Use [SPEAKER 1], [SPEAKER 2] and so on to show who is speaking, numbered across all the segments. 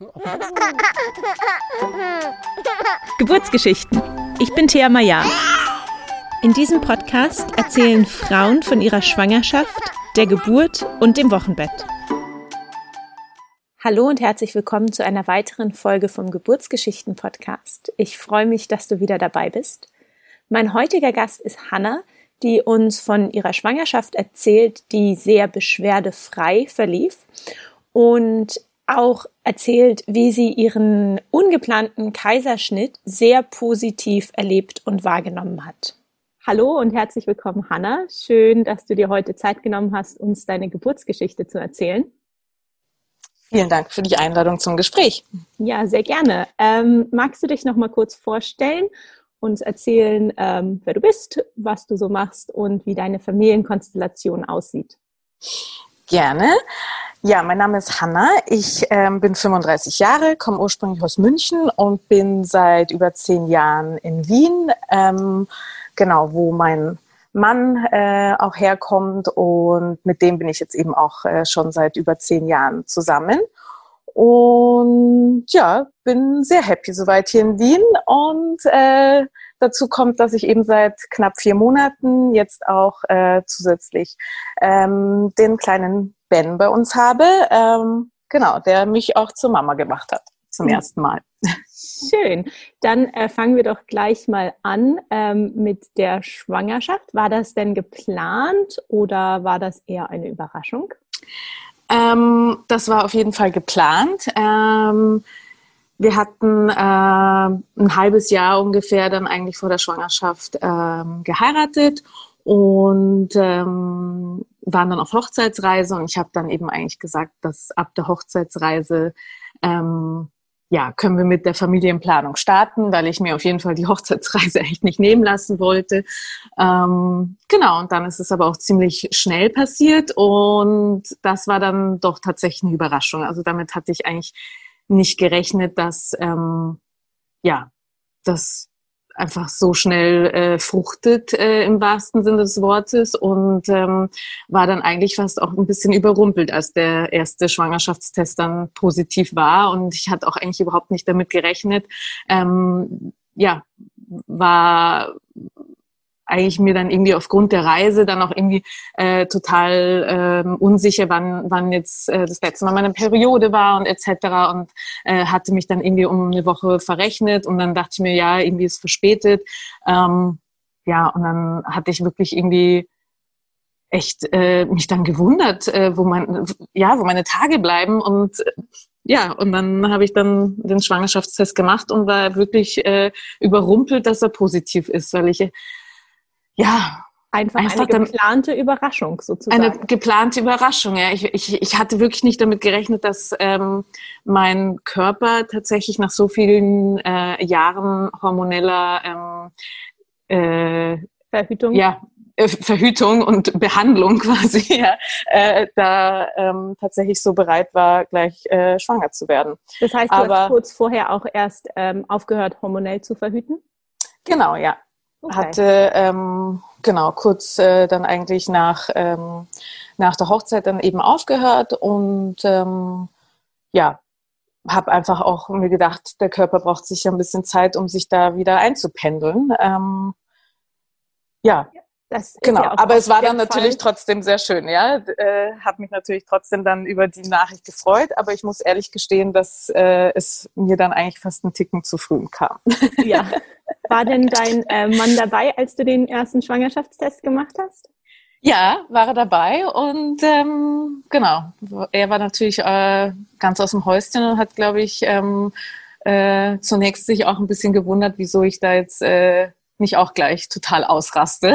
[SPEAKER 1] Geburtsgeschichten. Ich bin Thea Maya. In diesem Podcast erzählen Frauen von ihrer Schwangerschaft, der Geburt und dem Wochenbett. Hallo und herzlich willkommen zu einer weiteren Folge vom Geburtsgeschichten Podcast. Ich freue mich, dass du wieder dabei bist. Mein heutiger Gast ist Hannah, die uns von ihrer Schwangerschaft erzählt, die sehr beschwerdefrei verlief und auch erzählt, wie sie ihren ungeplanten Kaiserschnitt sehr positiv erlebt und wahrgenommen hat. Hallo und herzlich willkommen, Hanna. Schön, dass du dir heute Zeit genommen hast, uns deine Geburtsgeschichte zu erzählen.
[SPEAKER 2] Vielen Dank für die Einladung zum Gespräch.
[SPEAKER 1] Ja, sehr gerne. Ähm, magst du dich noch mal kurz vorstellen, uns erzählen, ähm, wer du bist, was du so machst und wie deine Familienkonstellation aussieht?
[SPEAKER 2] Gerne. Ja, mein Name ist Hanna. Ich ähm, bin 35 Jahre, komme ursprünglich aus München und bin seit über zehn Jahren in Wien, ähm, genau, wo mein Mann äh, auch herkommt und mit dem bin ich jetzt eben auch äh, schon seit über zehn Jahren zusammen. Und ja, bin sehr happy soweit hier in Wien und äh, dazu kommt, dass ich eben seit knapp vier Monaten jetzt auch äh, zusätzlich ähm, den kleinen Ben bei uns habe, ähm, genau, der mich auch zur Mama gemacht hat zum mhm. ersten Mal.
[SPEAKER 1] Schön. Dann äh, fangen wir doch gleich mal an ähm, mit der Schwangerschaft. War das denn geplant oder war das eher eine Überraschung?
[SPEAKER 2] Ähm, das war auf jeden Fall geplant. Ähm, wir hatten äh, ein halbes Jahr ungefähr dann eigentlich vor der Schwangerschaft ähm, geheiratet und ähm, waren dann auf Hochzeitsreise und ich habe dann eben eigentlich gesagt, dass ab der Hochzeitsreise ähm, ja, können wir mit der Familienplanung starten, weil ich mir auf jeden Fall die Hochzeitsreise echt nicht nehmen lassen wollte. Ähm, genau, und dann ist es aber auch ziemlich schnell passiert und das war dann doch tatsächlich eine Überraschung. Also damit hatte ich eigentlich nicht gerechnet, dass ähm, ja, das einfach so schnell äh, fruchtet äh, im wahrsten Sinne des Wortes und ähm, war dann eigentlich fast auch ein bisschen überrumpelt, als der erste Schwangerschaftstest dann positiv war und ich hatte auch eigentlich überhaupt nicht damit gerechnet. Ähm, ja, war eigentlich mir dann irgendwie aufgrund der Reise dann auch irgendwie äh, total ähm, unsicher, wann, wann jetzt äh, das letzte Mal meine Periode war und etc. Und äh, hatte mich dann irgendwie um eine Woche verrechnet und dann dachte ich mir, ja, irgendwie ist verspätet. Ähm, ja, und dann hatte ich wirklich irgendwie echt äh, mich dann gewundert, äh, wo man ja, wo meine Tage bleiben und äh, ja, und dann habe ich dann den Schwangerschaftstest gemacht und war wirklich äh, überrumpelt, dass er positiv ist, weil ich ja,
[SPEAKER 1] Einfach, einfach eine geplante Überraschung sozusagen.
[SPEAKER 2] Eine geplante Überraschung, ja. Ich, ich, ich hatte wirklich nicht damit gerechnet, dass ähm, mein Körper tatsächlich nach so vielen äh, Jahren hormoneller ähm, äh,
[SPEAKER 1] Verhütung.
[SPEAKER 2] Ja, äh, Verhütung und Behandlung quasi, ja, äh, da ähm, tatsächlich so bereit war, gleich äh, schwanger zu werden.
[SPEAKER 1] Das heißt, du Aber, hast kurz vorher auch erst ähm, aufgehört, hormonell zu verhüten?
[SPEAKER 2] Genau, ja. Okay. Hatte ähm, genau kurz äh, dann eigentlich nach, ähm, nach der Hochzeit dann eben aufgehört und ähm, ja, habe einfach auch mir gedacht, der Körper braucht sich ja ein bisschen Zeit, um sich da wieder einzupendeln. Ähm, ja, das genau. Ja aber es war dann natürlich trotzdem sehr schön, ja. Äh, habe mich natürlich trotzdem dann über die Nachricht gefreut, aber ich muss ehrlich gestehen, dass äh, es mir dann eigentlich fast einen Ticken zu früh kam.
[SPEAKER 1] Ja. War denn dein äh, Mann dabei, als du den ersten Schwangerschaftstest gemacht hast?
[SPEAKER 2] Ja, war er dabei und ähm, genau, er war natürlich äh, ganz aus dem Häuschen und hat, glaube ich, ähm, äh, zunächst sich auch ein bisschen gewundert, wieso ich da jetzt äh, nicht auch gleich total ausraste.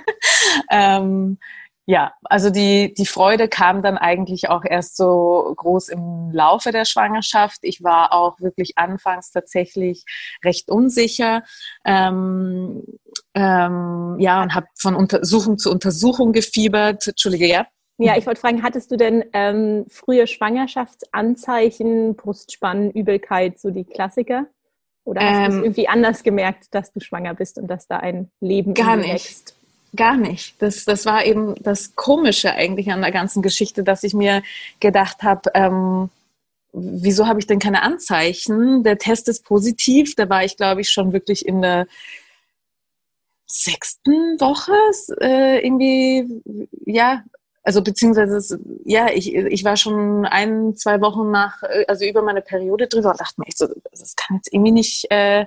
[SPEAKER 2] ähm, ja, also die, die Freude kam dann eigentlich auch erst so groß im Laufe der Schwangerschaft. Ich war auch wirklich anfangs tatsächlich recht unsicher. Ähm, ähm, ja, und habe von Untersuchung zu Untersuchung gefiebert. Entschuldige, ja.
[SPEAKER 1] Ja, ich wollte fragen, hattest du denn ähm, frühe Schwangerschaftsanzeichen, Brustspannen, Übelkeit, so die Klassiker? Oder hast ähm, du es irgendwie anders gemerkt, dass du schwanger bist und dass da ein Leben
[SPEAKER 2] gar nicht. Wächst? Gar nicht. Das, das war eben das Komische eigentlich an der ganzen Geschichte, dass ich mir gedacht habe, ähm, wieso habe ich denn keine Anzeichen? Der Test ist positiv. Da war ich, glaube ich, schon wirklich in der sechsten Woche äh, irgendwie, ja, also beziehungsweise, ja, ich, ich war schon ein, zwei Wochen nach, also über meine Periode drüber und dachte mir echt so, das kann jetzt irgendwie nicht äh,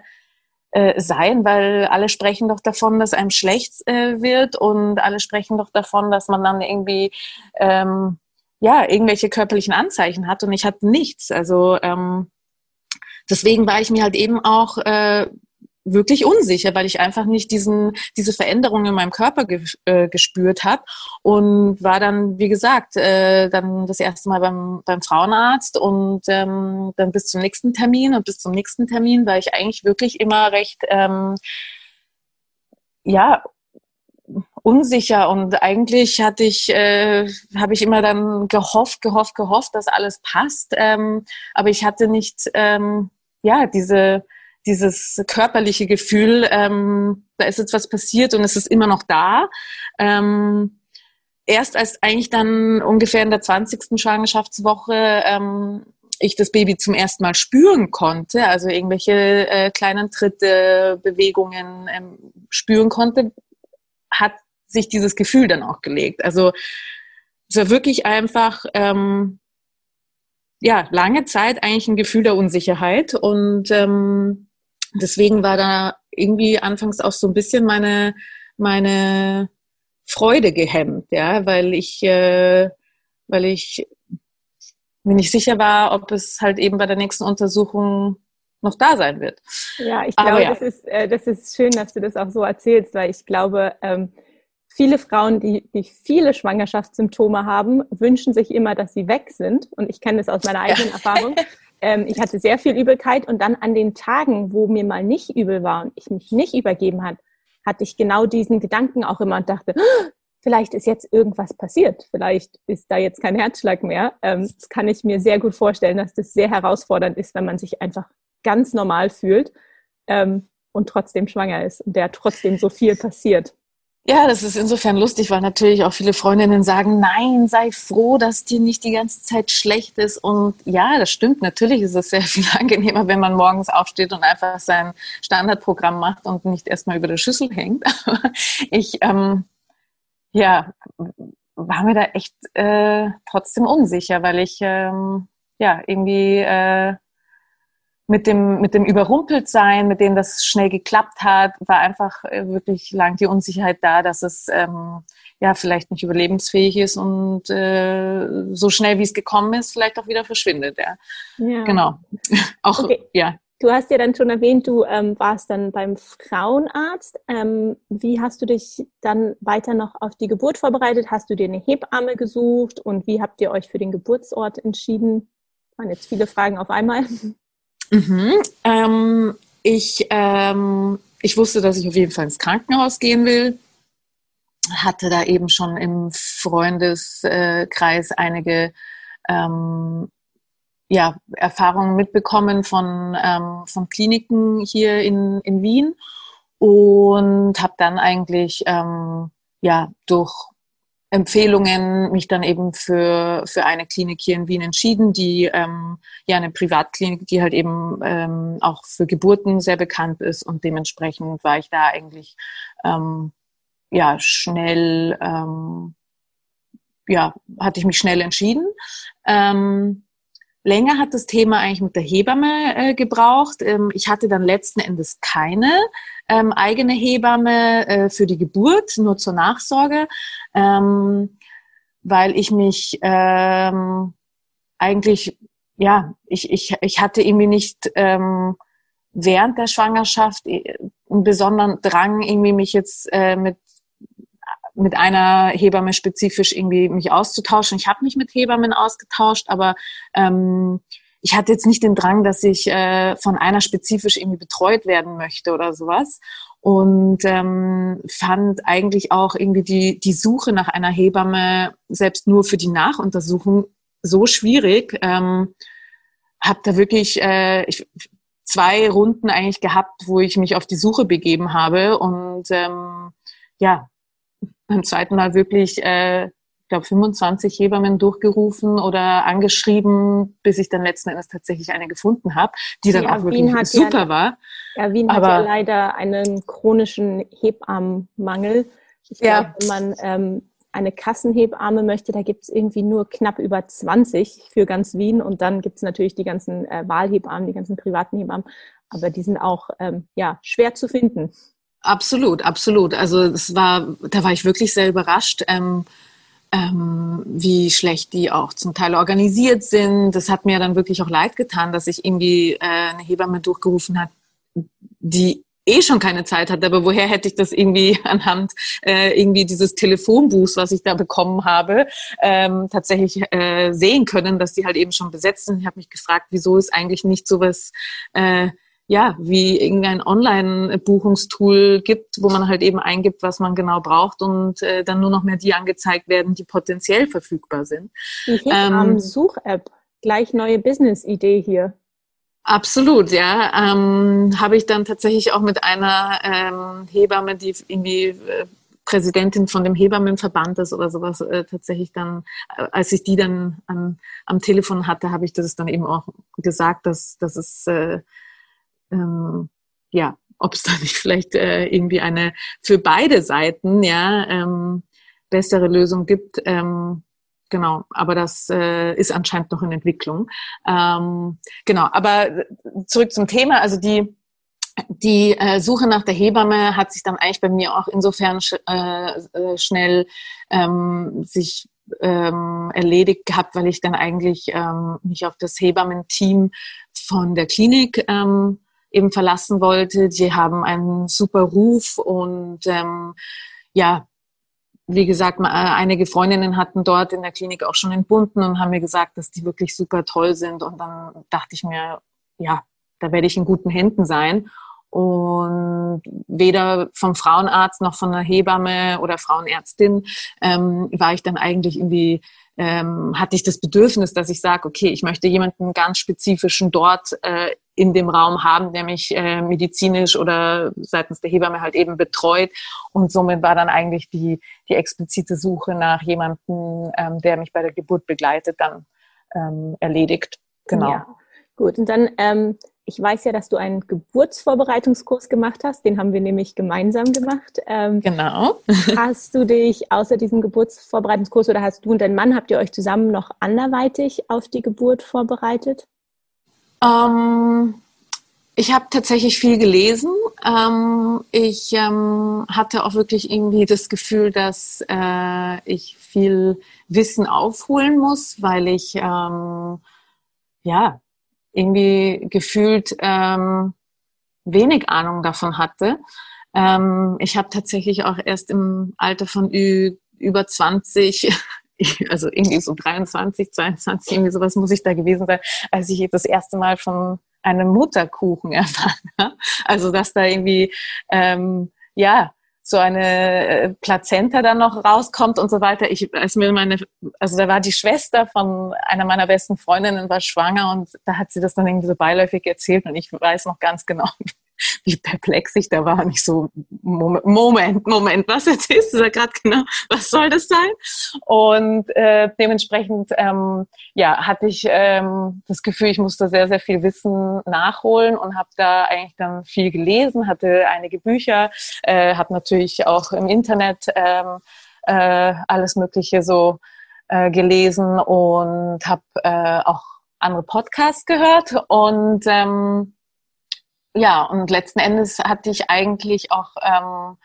[SPEAKER 2] äh, sein, weil alle sprechen doch davon, dass einem schlecht äh, wird und alle sprechen doch davon, dass man dann irgendwie ähm, ja irgendwelche körperlichen Anzeichen hat und ich hatte nichts. Also ähm, deswegen war ich mir halt eben auch äh, wirklich unsicher, weil ich einfach nicht diesen, diese Veränderung in meinem Körper ge äh, gespürt habe und war dann, wie gesagt, äh, dann das erste Mal beim, beim Frauenarzt und ähm, dann bis zum nächsten Termin und bis zum nächsten Termin war ich eigentlich wirklich immer recht, ähm, ja, unsicher und eigentlich hatte ich, äh, habe ich immer dann gehofft, gehofft, gehofft, dass alles passt, ähm, aber ich hatte nicht, ähm, ja, diese dieses körperliche Gefühl, ähm, da ist jetzt was passiert und es ist immer noch da. Ähm, erst als eigentlich dann ungefähr in der 20. Schwangerschaftswoche ähm, ich das Baby zum ersten Mal spüren konnte, also irgendwelche äh, kleinen Tritte, Bewegungen ähm, spüren konnte, hat sich dieses Gefühl dann auch gelegt. Also es war wirklich einfach ähm, ja lange Zeit eigentlich ein Gefühl der Unsicherheit und ähm, deswegen war da irgendwie anfangs auch so ein bisschen meine, meine Freude gehemmt, ja, weil ich, äh, weil ich mir nicht sicher war, ob es halt eben bei der nächsten Untersuchung noch da sein wird.
[SPEAKER 1] Ja, ich glaube, ja. Das, ist, äh, das ist schön, dass du das auch so erzählst, weil ich glaube, ähm, viele Frauen, die, die viele Schwangerschaftssymptome haben, wünschen sich immer, dass sie weg sind. Und ich kenne das aus meiner eigenen ja. Erfahrung. Ähm, ich hatte sehr viel Übelkeit und dann an den Tagen, wo mir mal nicht übel war und ich mich nicht übergeben hat, hatte ich genau diesen Gedanken auch immer und dachte, oh, vielleicht ist jetzt irgendwas passiert, vielleicht ist da jetzt kein Herzschlag mehr. Ähm, das kann ich mir sehr gut vorstellen, dass das sehr herausfordernd ist, wenn man sich einfach ganz normal fühlt ähm, und trotzdem schwanger ist und der trotzdem so viel passiert.
[SPEAKER 2] Ja, das ist insofern lustig, weil natürlich auch viele Freundinnen sagen, nein, sei froh, dass dir nicht die ganze Zeit schlecht ist. Und ja, das stimmt. Natürlich ist es sehr viel angenehmer, wenn man morgens aufsteht und einfach sein Standardprogramm macht und nicht erstmal über der Schüssel hängt. ich, ähm, ja, war mir da echt äh, trotzdem unsicher, weil ich ähm, ja irgendwie äh, mit dem, mit dem Überrumpeltsein, mit dem das schnell geklappt hat, war einfach äh, wirklich lang die Unsicherheit da, dass es ähm, ja vielleicht nicht überlebensfähig ist und äh, so schnell wie es gekommen ist, vielleicht auch wieder verschwindet. Ja, ja. genau.
[SPEAKER 1] auch okay. ja. Du hast ja dann schon erwähnt, du ähm, warst dann beim Frauenarzt. Ähm, wie hast du dich dann weiter noch auf die Geburt vorbereitet? Hast du dir eine Hebamme gesucht und wie habt ihr euch für den Geburtsort entschieden? Das waren jetzt viele Fragen auf einmal.
[SPEAKER 2] Mhm. Ähm, ich, ähm, ich wusste, dass ich auf jeden Fall ins Krankenhaus gehen will. Hatte da eben schon im Freundeskreis einige ähm, ja, Erfahrungen mitbekommen von, ähm, von Kliniken hier in, in Wien und habe dann eigentlich ähm, ja, durch Empfehlungen mich dann eben für, für eine Klinik hier in Wien entschieden, die ähm, ja eine Privatklinik, die halt eben ähm, auch für Geburten sehr bekannt ist und dementsprechend war ich da eigentlich ähm, ja schnell ähm, ja hatte ich mich schnell entschieden. Ähm, länger hat das Thema eigentlich mit der Hebamme äh, gebraucht. Ähm, ich hatte dann letzten Endes keine ähm, eigene Hebamme äh, für die Geburt, nur zur Nachsorge, ähm, weil ich mich ähm, eigentlich, ja, ich, ich, ich hatte irgendwie nicht ähm, während der Schwangerschaft äh, einen besonderen Drang, irgendwie mich jetzt äh, mit mit einer Hebamme spezifisch irgendwie mich auszutauschen. Ich habe mich mit Hebammen ausgetauscht, aber ähm, ich hatte jetzt nicht den Drang, dass ich äh, von einer spezifisch irgendwie betreut werden möchte oder sowas. Und ähm, fand eigentlich auch irgendwie die, die Suche nach einer Hebamme selbst nur für die Nachuntersuchung so schwierig. Ähm, habe da wirklich äh, ich, zwei Runden eigentlich gehabt, wo ich mich auf die Suche begeben habe und ähm, ja, beim zweiten Mal wirklich äh, glaube, 25 Hebammen durchgerufen oder angeschrieben, bis ich dann letzten Endes tatsächlich eine gefunden habe, die dann ja, auch wirklich super
[SPEAKER 1] ja,
[SPEAKER 2] war.
[SPEAKER 1] Ja, Wien Aber, hat ja leider einen chronischen Hebammenmangel. Ich ja. glaube, wenn man ähm, eine Kassenhebamme möchte, da gibt es irgendwie nur knapp über 20 für ganz Wien und dann gibt es natürlich die ganzen äh, Wahlhebammen, die ganzen privaten Hebammen, aber die sind auch ähm, ja schwer zu finden.
[SPEAKER 2] Absolut, absolut. Also es war, da war ich wirklich sehr überrascht. Ähm, ähm, wie schlecht die auch zum Teil organisiert sind. Das hat mir dann wirklich auch leid getan, dass ich irgendwie äh, eine Hebamme durchgerufen hat, die eh schon keine Zeit hatte, aber woher hätte ich das irgendwie anhand äh, irgendwie dieses Telefonbuchs, was ich da bekommen habe, ähm, tatsächlich äh, sehen können, dass die halt eben schon besetzt sind. Ich habe mich gefragt, wieso ist eigentlich nicht sowas äh, ja, wie irgendein Online-Buchungstool gibt, wo man halt eben eingibt, was man genau braucht und äh, dann nur noch mehr die angezeigt werden, die potenziell verfügbar sind.
[SPEAKER 1] Die ähm, gleich neue Business-Idee hier.
[SPEAKER 2] Absolut, ja. Ähm, Habe ich dann tatsächlich auch mit einer ähm, Hebamme, die irgendwie äh, Präsidentin von dem Hebammenverband ist oder sowas, äh, tatsächlich dann, äh, als ich die dann an, am Telefon hatte, habe ich das dann eben auch gesagt, dass, dass es äh, ähm, ja, ob es da nicht vielleicht äh, irgendwie eine für beide Seiten ja ähm, bessere Lösung gibt. Ähm, genau, aber das äh, ist anscheinend noch in Entwicklung. Ähm, genau, aber zurück zum Thema. Also die die äh, Suche nach der Hebamme hat sich dann eigentlich bei mir auch insofern sch äh, äh, schnell ähm, sich ähm, erledigt gehabt, weil ich dann eigentlich ähm, mich auf das Hebammenteam von der Klinik ähm, eben verlassen wollte. Die haben einen super Ruf und ähm, ja, wie gesagt, äh, einige Freundinnen hatten dort in der Klinik auch schon entbunden und haben mir gesagt, dass die wirklich super toll sind. Und dann dachte ich mir, ja, da werde ich in guten Händen sein. Und weder vom Frauenarzt noch von einer Hebamme oder Frauenärztin ähm, war ich dann eigentlich irgendwie ähm, hatte ich das Bedürfnis, dass ich sage, okay, ich möchte jemanden ganz spezifischen dort äh, in dem Raum haben, der mich äh, medizinisch oder seitens der Hebamme halt eben betreut. Und somit war dann eigentlich die, die explizite Suche nach jemandem, ähm, der mich bei der Geburt begleitet, dann ähm, erledigt. Genau. Ja.
[SPEAKER 1] Gut, und dann ähm, ich weiß ja, dass du einen Geburtsvorbereitungskurs gemacht hast. Den haben wir nämlich gemeinsam gemacht.
[SPEAKER 2] Ähm, genau.
[SPEAKER 1] hast du dich außer diesem Geburtsvorbereitungskurs oder hast du und dein Mann, habt ihr euch zusammen noch anderweitig auf die Geburt vorbereitet?
[SPEAKER 2] Ähm, ich habe tatsächlich viel gelesen. Ähm, ich ähm, hatte auch wirklich irgendwie das Gefühl, dass äh, ich viel Wissen aufholen muss, weil ich ähm, ja irgendwie gefühlt ähm, wenig Ahnung davon hatte. Ähm, ich habe tatsächlich auch erst im Alter von über 20, also irgendwie so 23, 22, irgendwie sowas muss ich da gewesen sein, als ich das erste Mal von einem Mutterkuchen erfahren habe. Also dass da irgendwie ähm, ja so eine äh, Plazenta dann noch rauskommt und so weiter. Ich, als mir meine, also da war die Schwester von einer meiner besten Freundinnen war schwanger und da hat sie das dann irgendwie so beiläufig erzählt und ich weiß noch ganz genau, wie perplex ich da war. Nicht so, Moment, Moment, was jetzt ist das gerade genau? Was soll das sein? Und äh, dementsprechend ähm, ja, hatte ich ähm, das Gefühl, ich musste sehr, sehr viel Wissen nachholen und habe da eigentlich dann viel gelesen, hatte einige Bücher, äh, habe natürlich auch im Internet ähm, äh, alles Mögliche so äh, gelesen und habe äh, auch andere Podcasts gehört und ähm, ja, und letzten Endes hatte ich eigentlich auch ähm,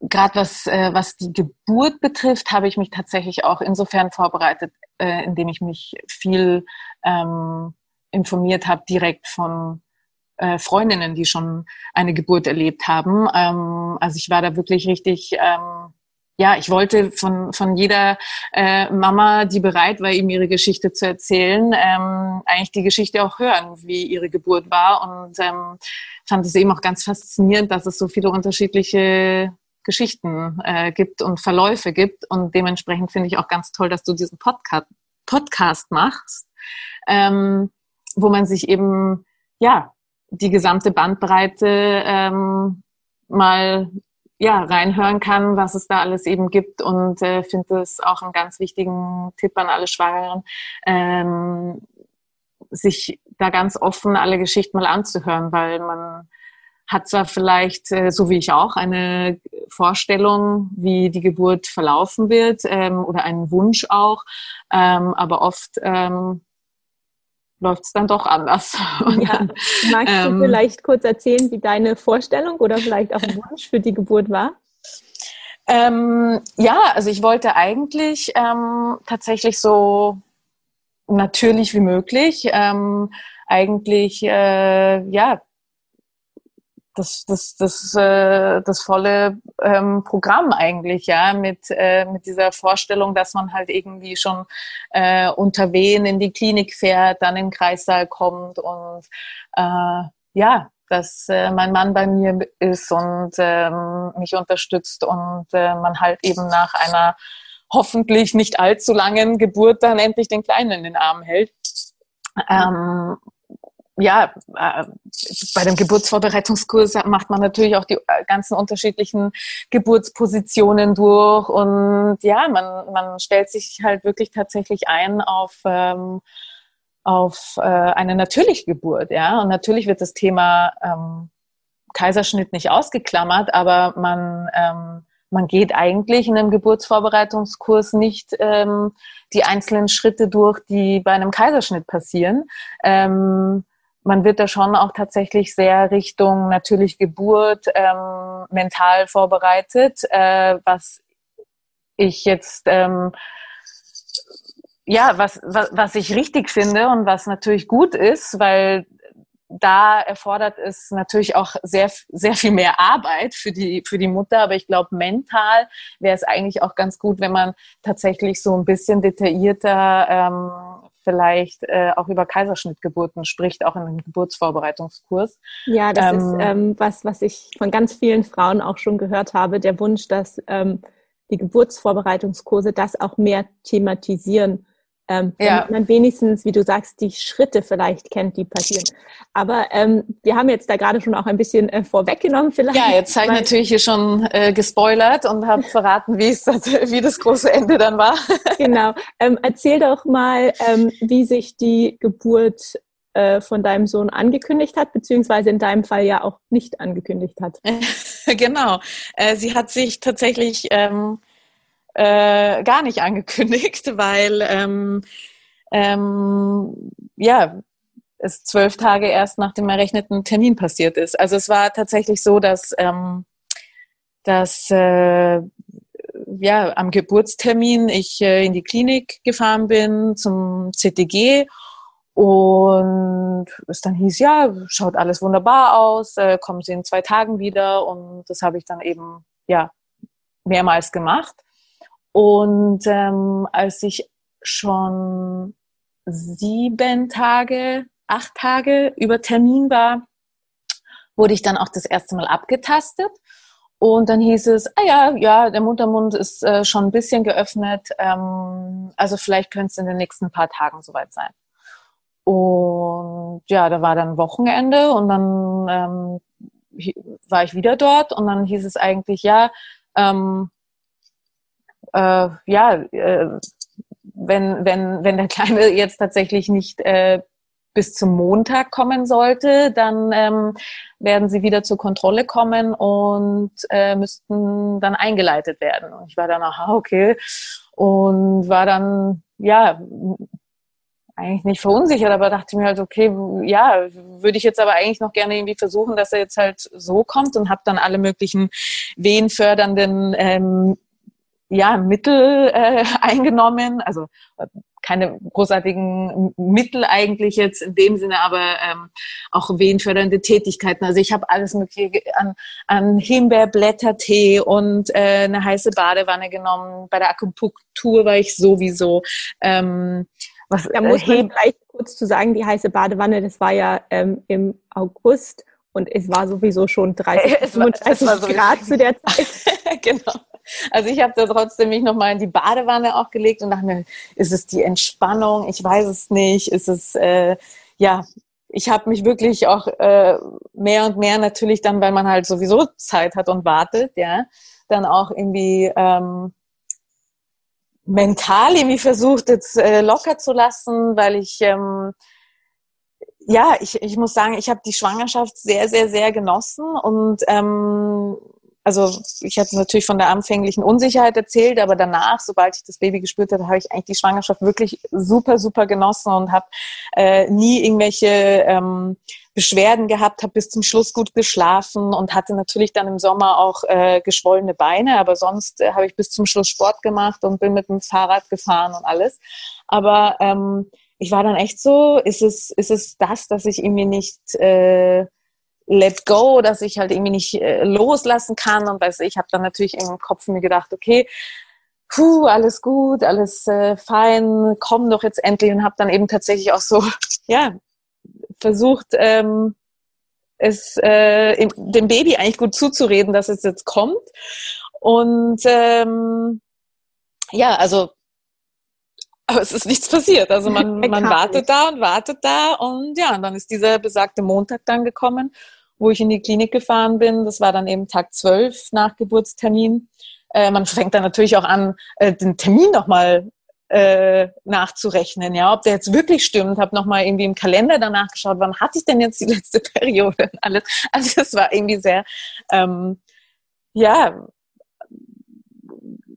[SPEAKER 2] gerade was, äh, was die Geburt betrifft, habe ich mich tatsächlich auch insofern vorbereitet, äh, indem ich mich viel ähm, informiert habe, direkt von äh, Freundinnen, die schon eine Geburt erlebt haben. Ähm, also ich war da wirklich richtig ähm, ja, ich wollte von, von jeder äh, Mama, die bereit war, ihm ihre Geschichte zu erzählen, ähm, eigentlich die Geschichte auch hören, wie ihre Geburt war. Und ähm, fand es eben auch ganz faszinierend, dass es so viele unterschiedliche Geschichten äh, gibt und Verläufe gibt. Und dementsprechend finde ich auch ganz toll, dass du diesen Podcast, Podcast machst, ähm, wo man sich eben, ja, die gesamte Bandbreite ähm, mal ja, reinhören kann, was es da alles eben gibt und äh, finde es auch einen ganz wichtigen Tipp an alle Schwangeren, ähm, sich da ganz offen alle Geschichten mal anzuhören, weil man hat zwar vielleicht, äh, so wie ich auch, eine Vorstellung, wie die Geburt verlaufen wird ähm, oder einen Wunsch auch, ähm, aber oft ähm, läuft es dann doch anders.
[SPEAKER 1] Ja. Magst du ähm, vielleicht kurz erzählen, wie deine Vorstellung oder vielleicht auch Wunsch für die Geburt war?
[SPEAKER 2] Ähm, ja, also ich wollte eigentlich ähm, tatsächlich so natürlich wie möglich ähm, eigentlich äh, ja das, das, das, äh, das volle ähm, Programm eigentlich, ja, mit, äh, mit dieser Vorstellung, dass man halt irgendwie schon äh, unter Wehen in die Klinik fährt, dann in den Kreissaal kommt und äh, ja, dass äh, mein Mann bei mir ist und ähm, mich unterstützt und äh, man halt eben nach einer hoffentlich nicht allzu langen Geburt dann endlich den Kleinen in den Arm hält. Ähm, ja, äh, bei dem Geburtsvorbereitungskurs macht man natürlich auch die äh, ganzen unterschiedlichen Geburtspositionen durch und ja, man, man stellt sich halt wirklich tatsächlich ein auf, ähm, auf äh, eine natürliche Geburt, ja. Und natürlich wird das Thema ähm, Kaiserschnitt nicht ausgeklammert, aber man ähm, man geht eigentlich in einem Geburtsvorbereitungskurs nicht ähm, die einzelnen Schritte durch, die bei einem Kaiserschnitt passieren. Ähm, man wird da schon auch tatsächlich sehr Richtung natürlich Geburt ähm, mental vorbereitet, äh, was ich jetzt ähm, ja, was, was, was ich richtig finde und was natürlich gut ist, weil da erfordert es natürlich auch sehr, sehr viel mehr Arbeit für die, für die Mutter. Aber ich glaube, mental wäre es eigentlich auch ganz gut, wenn man tatsächlich so ein bisschen detaillierter ähm, vielleicht äh, auch über Kaiserschnittgeburten spricht, auch in einem Geburtsvorbereitungskurs.
[SPEAKER 1] Ja, das ähm, ist ähm, was, was ich von ganz vielen Frauen auch schon gehört habe, der Wunsch, dass ähm, die Geburtsvorbereitungskurse das auch mehr thematisieren ähm, ja. man wenigstens, wie du sagst, die Schritte vielleicht kennt, die passieren. Aber ähm, wir haben jetzt da gerade schon auch ein bisschen äh, vorweggenommen vielleicht.
[SPEAKER 2] Ja, jetzt habe ich natürlich hier schon äh, gespoilert und habe verraten, wie, es das, wie das große Ende dann war.
[SPEAKER 1] genau. Ähm, erzähl doch mal, ähm, wie sich die Geburt äh, von deinem Sohn angekündigt hat, beziehungsweise in deinem Fall ja auch nicht angekündigt hat.
[SPEAKER 2] genau. Äh, sie hat sich tatsächlich ähm, äh, gar nicht angekündigt, weil ähm, ähm, ja es zwölf Tage erst nach dem errechneten Termin passiert ist. Also es war tatsächlich so, dass ähm, dass äh, ja am Geburtstermin ich äh, in die Klinik gefahren bin zum CTG und es dann hieß, ja, schaut alles wunderbar aus, äh, kommen Sie in zwei Tagen wieder. Und das habe ich dann eben ja mehrmals gemacht. Und ähm, als ich schon sieben Tage, acht Tage über Termin war, wurde ich dann auch das erste Mal abgetastet. Und dann hieß es, ah ja, ja, der Muttermund ist äh, schon ein bisschen geöffnet. Ähm, also vielleicht könnte es in den nächsten paar Tagen soweit sein. Und ja, da war dann Wochenende und dann ähm, war ich wieder dort und dann hieß es eigentlich, ja, ähm, äh, ja, äh, wenn, wenn, wenn der Kleine jetzt tatsächlich nicht äh, bis zum Montag kommen sollte, dann ähm, werden sie wieder zur Kontrolle kommen und äh, müssten dann eingeleitet werden. Und ich war dann, aha, okay. Und war dann, ja, eigentlich nicht verunsichert, aber dachte mir halt, okay, ja, würde ich jetzt aber eigentlich noch gerne irgendwie versuchen, dass er jetzt halt so kommt und habe dann alle möglichen wehenfördernden ähm, ja, Mittel äh, eingenommen, also äh, keine großartigen Mittel eigentlich jetzt in dem Sinne, aber ähm, auch wehenfördernde Tätigkeiten. Also ich habe alles mögliche an, an Himbeerblättertee und äh, eine heiße Badewanne genommen. Bei der Akupunktur war ich sowieso. Ähm,
[SPEAKER 1] was, da muss äh, man vielleicht kurz zu sagen, die heiße Badewanne, das war ja ähm, im August und es war sowieso schon 30, 35 Grad zu der Zeit.
[SPEAKER 2] genau. Also ich habe da trotzdem mich nochmal in die Badewanne auch gelegt und dachte mir, ist es die Entspannung? Ich weiß es nicht. Ist es, äh, ja, ich habe mich wirklich auch äh, mehr und mehr natürlich dann, weil man halt sowieso Zeit hat und wartet, ja, dann auch irgendwie ähm, mental irgendwie versucht, jetzt äh, locker zu lassen, weil ich ähm, ja, ich, ich muss sagen, ich habe die Schwangerschaft sehr, sehr, sehr genossen und ähm, also ich hatte natürlich von der anfänglichen Unsicherheit erzählt, aber danach, sobald ich das Baby gespürt habe, habe ich eigentlich die Schwangerschaft wirklich super, super genossen und habe äh, nie irgendwelche ähm, Beschwerden gehabt, habe bis zum Schluss gut geschlafen und hatte natürlich dann im Sommer auch äh, geschwollene Beine, aber sonst äh, habe ich bis zum Schluss Sport gemacht und bin mit dem Fahrrad gefahren und alles. Aber ähm, ich war dann echt so, ist es, ist es das, dass ich irgendwie nicht äh, let go, dass ich halt irgendwie nicht äh, loslassen kann und weiß ich, habe dann natürlich im Kopf mir gedacht, okay, puh, alles gut, alles äh, fein, komm doch jetzt endlich und habe dann eben tatsächlich auch so, ja, versucht, ähm, es äh, dem Baby eigentlich gut zuzureden, dass es jetzt kommt. Und ähm, ja, also aber es ist nichts passiert. Also man, man wartet da und wartet da und ja, und dann ist dieser besagte Montag dann gekommen, wo ich in die Klinik gefahren bin. Das war dann eben Tag 12 nach Geburtstermin. Äh, man fängt dann natürlich auch an, äh, den Termin nochmal äh, nachzurechnen, ja, ob der jetzt wirklich stimmt. Habe nochmal irgendwie im Kalender danach geschaut, wann hatte ich denn jetzt die letzte Periode und alles. Also es war irgendwie sehr, ähm, ja,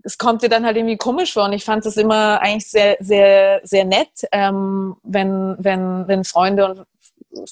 [SPEAKER 2] es kommt dir dann halt irgendwie komisch vor und ich fand es immer eigentlich sehr, sehr, sehr nett, ähm, wenn, wenn, wenn Freunde und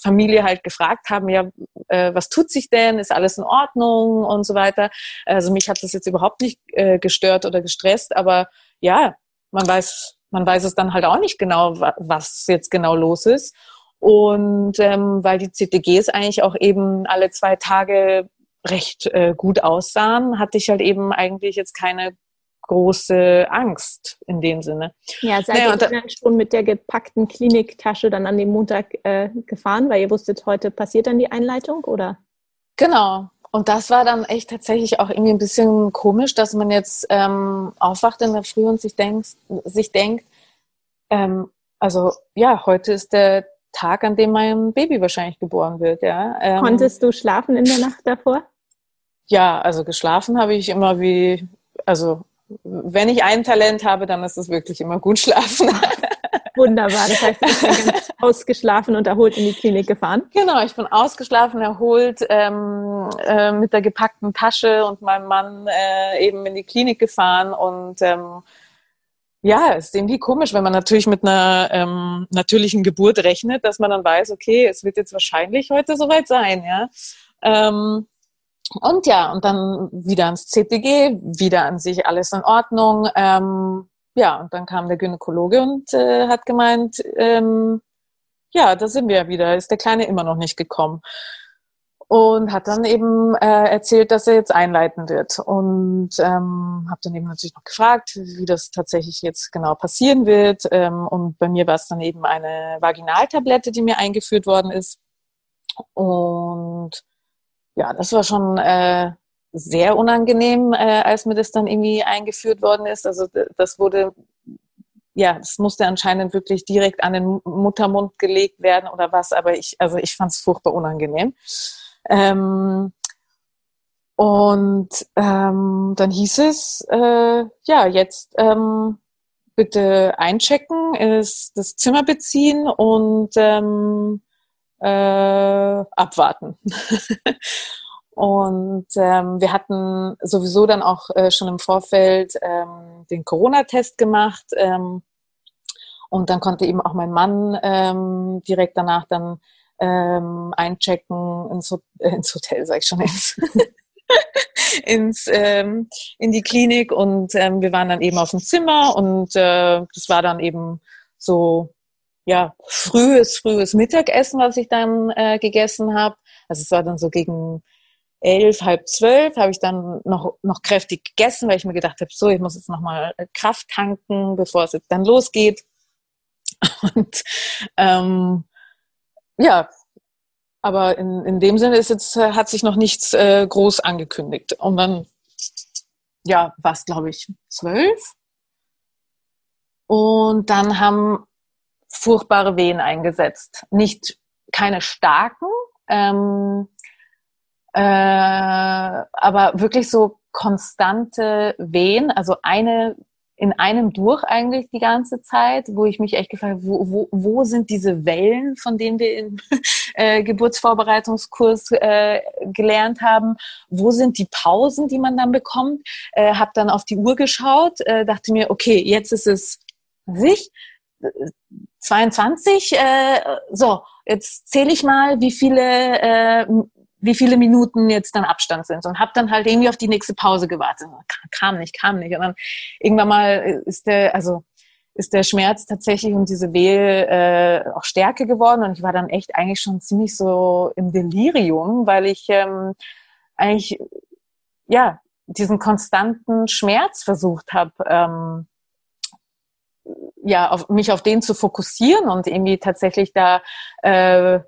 [SPEAKER 2] Familie halt gefragt haben, ja, äh, was tut sich denn? Ist alles in Ordnung und so weiter. Also mich hat das jetzt überhaupt nicht äh, gestört oder gestresst, aber ja, man weiß, man weiß es dann halt auch nicht genau, was jetzt genau los ist. Und ähm, weil die CTGs eigentlich auch eben alle zwei Tage recht äh, gut aussahen, hatte ich halt eben eigentlich jetzt keine große Angst in dem Sinne.
[SPEAKER 1] Ja, seid naja, ihr dann schon mit der gepackten Kliniktasche dann an dem Montag äh, gefahren, weil ihr wusstet, heute passiert dann die Einleitung, oder?
[SPEAKER 2] Genau. Und das war dann echt tatsächlich auch irgendwie ein bisschen komisch, dass man jetzt ähm, aufwacht in der Früh und sich denkt, sich denkt ähm, also ja, heute ist der Tag, an dem mein Baby wahrscheinlich geboren wird. Ja.
[SPEAKER 1] Ähm, Konntest du schlafen in der Nacht davor?
[SPEAKER 2] Ja, also geschlafen habe ich immer wie, also wenn ich ein Talent habe, dann ist es wirklich immer gut schlafen.
[SPEAKER 1] Wunderbar. Das heißt, du bist ganz ausgeschlafen und erholt in die Klinik gefahren?
[SPEAKER 2] Genau, ich bin ausgeschlafen, erholt, ähm, äh, mit der gepackten Tasche und meinem Mann äh, eben in die Klinik gefahren und ähm, ja, es ist irgendwie komisch, wenn man natürlich mit einer ähm, natürlichen Geburt rechnet, dass man dann weiß, okay, es wird jetzt wahrscheinlich heute soweit sein, ja. Ähm, und ja, und dann wieder ans CTG, wieder an sich alles in Ordnung. Ähm, ja, und dann kam der Gynäkologe und äh, hat gemeint, ähm, ja, da sind wir ja wieder, ist der Kleine immer noch nicht gekommen. Und hat dann eben äh, erzählt, dass er jetzt einleiten wird. Und ähm, habe dann eben natürlich noch gefragt, wie das tatsächlich jetzt genau passieren wird. Ähm, und bei mir war es dann eben eine Vaginaltablette, die mir eingeführt worden ist. Und ja, das war schon äh, sehr unangenehm, äh, als mir das dann irgendwie eingeführt worden ist. Also das wurde, ja, das musste anscheinend wirklich direkt an den Muttermund gelegt werden oder was, aber ich, also ich fand es furchtbar unangenehm. Ähm, und ähm, dann hieß es, äh, ja, jetzt ähm, bitte einchecken, ist das Zimmer beziehen und ähm, äh, abwarten. und ähm, wir hatten sowieso dann auch äh, schon im Vorfeld ähm, den Corona-Test gemacht. Ähm, und dann konnte eben auch mein Mann ähm, direkt danach dann ähm, einchecken ins, Ho äh, ins Hotel, sag ich schon, ins, ins ähm, in die Klinik. Und ähm, wir waren dann eben auf dem Zimmer und äh, das war dann eben so ja, frühes, frühes Mittagessen, was ich dann äh, gegessen habe. Also es war dann so gegen elf, halb zwölf, habe ich dann noch, noch kräftig gegessen, weil ich mir gedacht habe, so, ich muss jetzt nochmal äh, Kraft tanken, bevor es jetzt dann losgeht. Und ähm, ja, aber in, in dem Sinne ist jetzt, äh, hat sich noch nichts äh, groß angekündigt. Und dann, ja, war es, glaube ich, zwölf. Und dann haben furchtbare Wehen eingesetzt. Nicht keine starken, ähm, äh, aber wirklich so konstante Wehen, also eine in einem durch eigentlich die ganze Zeit, wo ich mich echt gefragt habe, wo, wo, wo sind diese Wellen, von denen wir im äh, Geburtsvorbereitungskurs äh, gelernt haben? Wo sind die Pausen, die man dann bekommt? Äh, habe dann auf die Uhr geschaut, äh, dachte mir, okay, jetzt ist es sich 22, äh, so, jetzt zähle ich mal, wie viele äh, wie viele Minuten jetzt dann Abstand sind und habe dann halt irgendwie auf die nächste Pause gewartet. Kam nicht, kam nicht. Und dann irgendwann mal ist der, also ist der Schmerz tatsächlich und diese Wehe äh, auch stärker geworden und ich war dann echt eigentlich schon ziemlich so im Delirium, weil ich ähm, eigentlich ja diesen konstanten Schmerz versucht habe, ähm, ja, auf, mich auf den zu fokussieren und irgendwie tatsächlich da äh,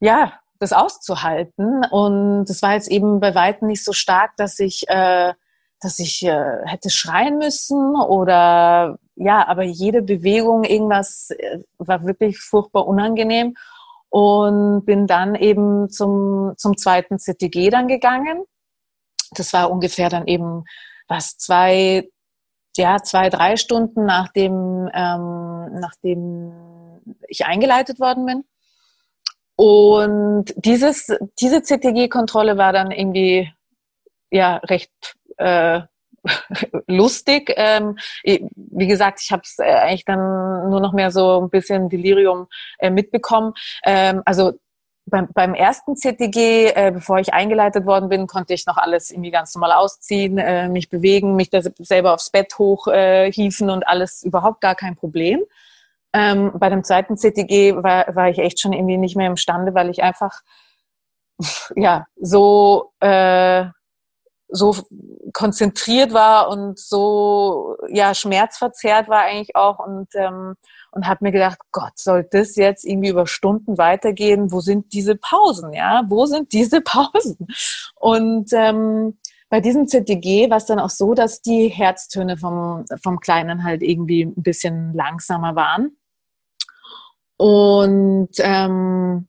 [SPEAKER 2] ja das auszuhalten. Und es war jetzt eben bei weitem nicht so stark, dass ich, äh, dass ich äh, hätte schreien müssen oder ja, aber jede Bewegung, irgendwas äh, war wirklich furchtbar unangenehm und bin dann eben zum, zum zweiten CTG dann gegangen. Das war ungefähr dann eben was zwei, ja, zwei, drei Stunden nachdem, ähm, nachdem ich eingeleitet worden bin. Und dieses, diese CTG-Kontrolle war dann irgendwie ja recht äh, lustig. Ähm, wie gesagt, ich habe es äh, eigentlich dann nur noch mehr so ein bisschen Delirium äh, mitbekommen. Ähm, also beim, beim ersten CTG, äh, bevor ich eingeleitet worden bin, konnte ich noch alles irgendwie ganz normal ausziehen, äh, mich bewegen, mich da selber aufs Bett hochhieven äh, und alles überhaupt gar kein Problem. Ähm, bei dem zweiten CTG war, war ich echt schon irgendwie nicht mehr imstande, weil ich einfach ja so äh, so konzentriert war und so ja schmerzverzerrt war eigentlich auch und ähm, und habe mir gedacht, Gott, soll das jetzt irgendwie über Stunden weitergehen? Wo sind diese Pausen? Ja, wo sind diese Pausen? Und ähm, bei diesem CTG war es dann auch so, dass die Herztöne vom vom Kleinen halt irgendwie ein bisschen langsamer waren. Und ähm,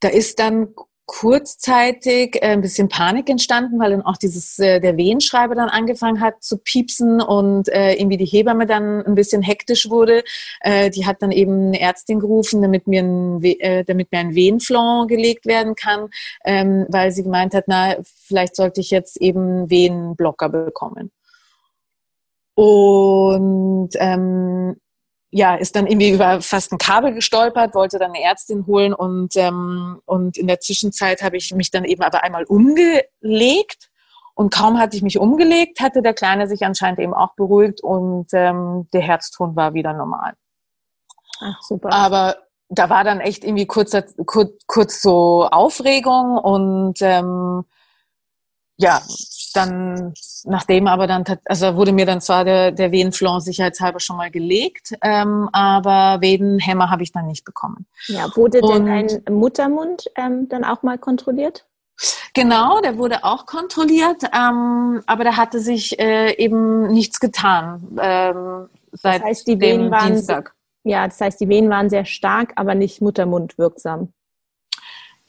[SPEAKER 2] da ist dann kurzzeitig äh, ein bisschen Panik entstanden, weil dann auch dieses äh, der Wehenschreiber dann angefangen hat zu piepsen und äh, irgendwie die Hebamme dann ein bisschen hektisch wurde. Äh, die hat dann eben eine Ärztin gerufen, damit mir ein, äh, damit mir ein Wehenflon gelegt werden kann, ähm, weil sie gemeint hat, na vielleicht sollte ich jetzt eben Wehenblocker bekommen. Und ähm, ja, ist dann irgendwie über fast ein Kabel gestolpert, wollte dann eine Ärztin holen und, ähm, und in der Zwischenzeit habe ich mich dann eben aber einmal umgelegt und kaum hatte ich mich umgelegt, hatte der Kleine sich anscheinend eben auch beruhigt und ähm, der Herzton war wieder normal. Ach, super. Aber da war dann echt irgendwie kurz, kurz, kurz so Aufregung und ähm, ja, dann, nachdem aber dann, also wurde mir dann zwar der, der Venenflon sicherheitshalber schon mal gelegt, ähm, aber Venenhämmer habe ich dann nicht bekommen.
[SPEAKER 1] Ja, wurde Und, denn ein Muttermund ähm, dann auch mal kontrolliert?
[SPEAKER 2] Genau, der wurde auch kontrolliert, ähm, aber da hatte sich äh, eben nichts getan ähm, seit das heißt, die Venen
[SPEAKER 1] waren, Dienstag. Ja, das heißt, die Venen waren sehr stark, aber nicht Muttermund wirksam.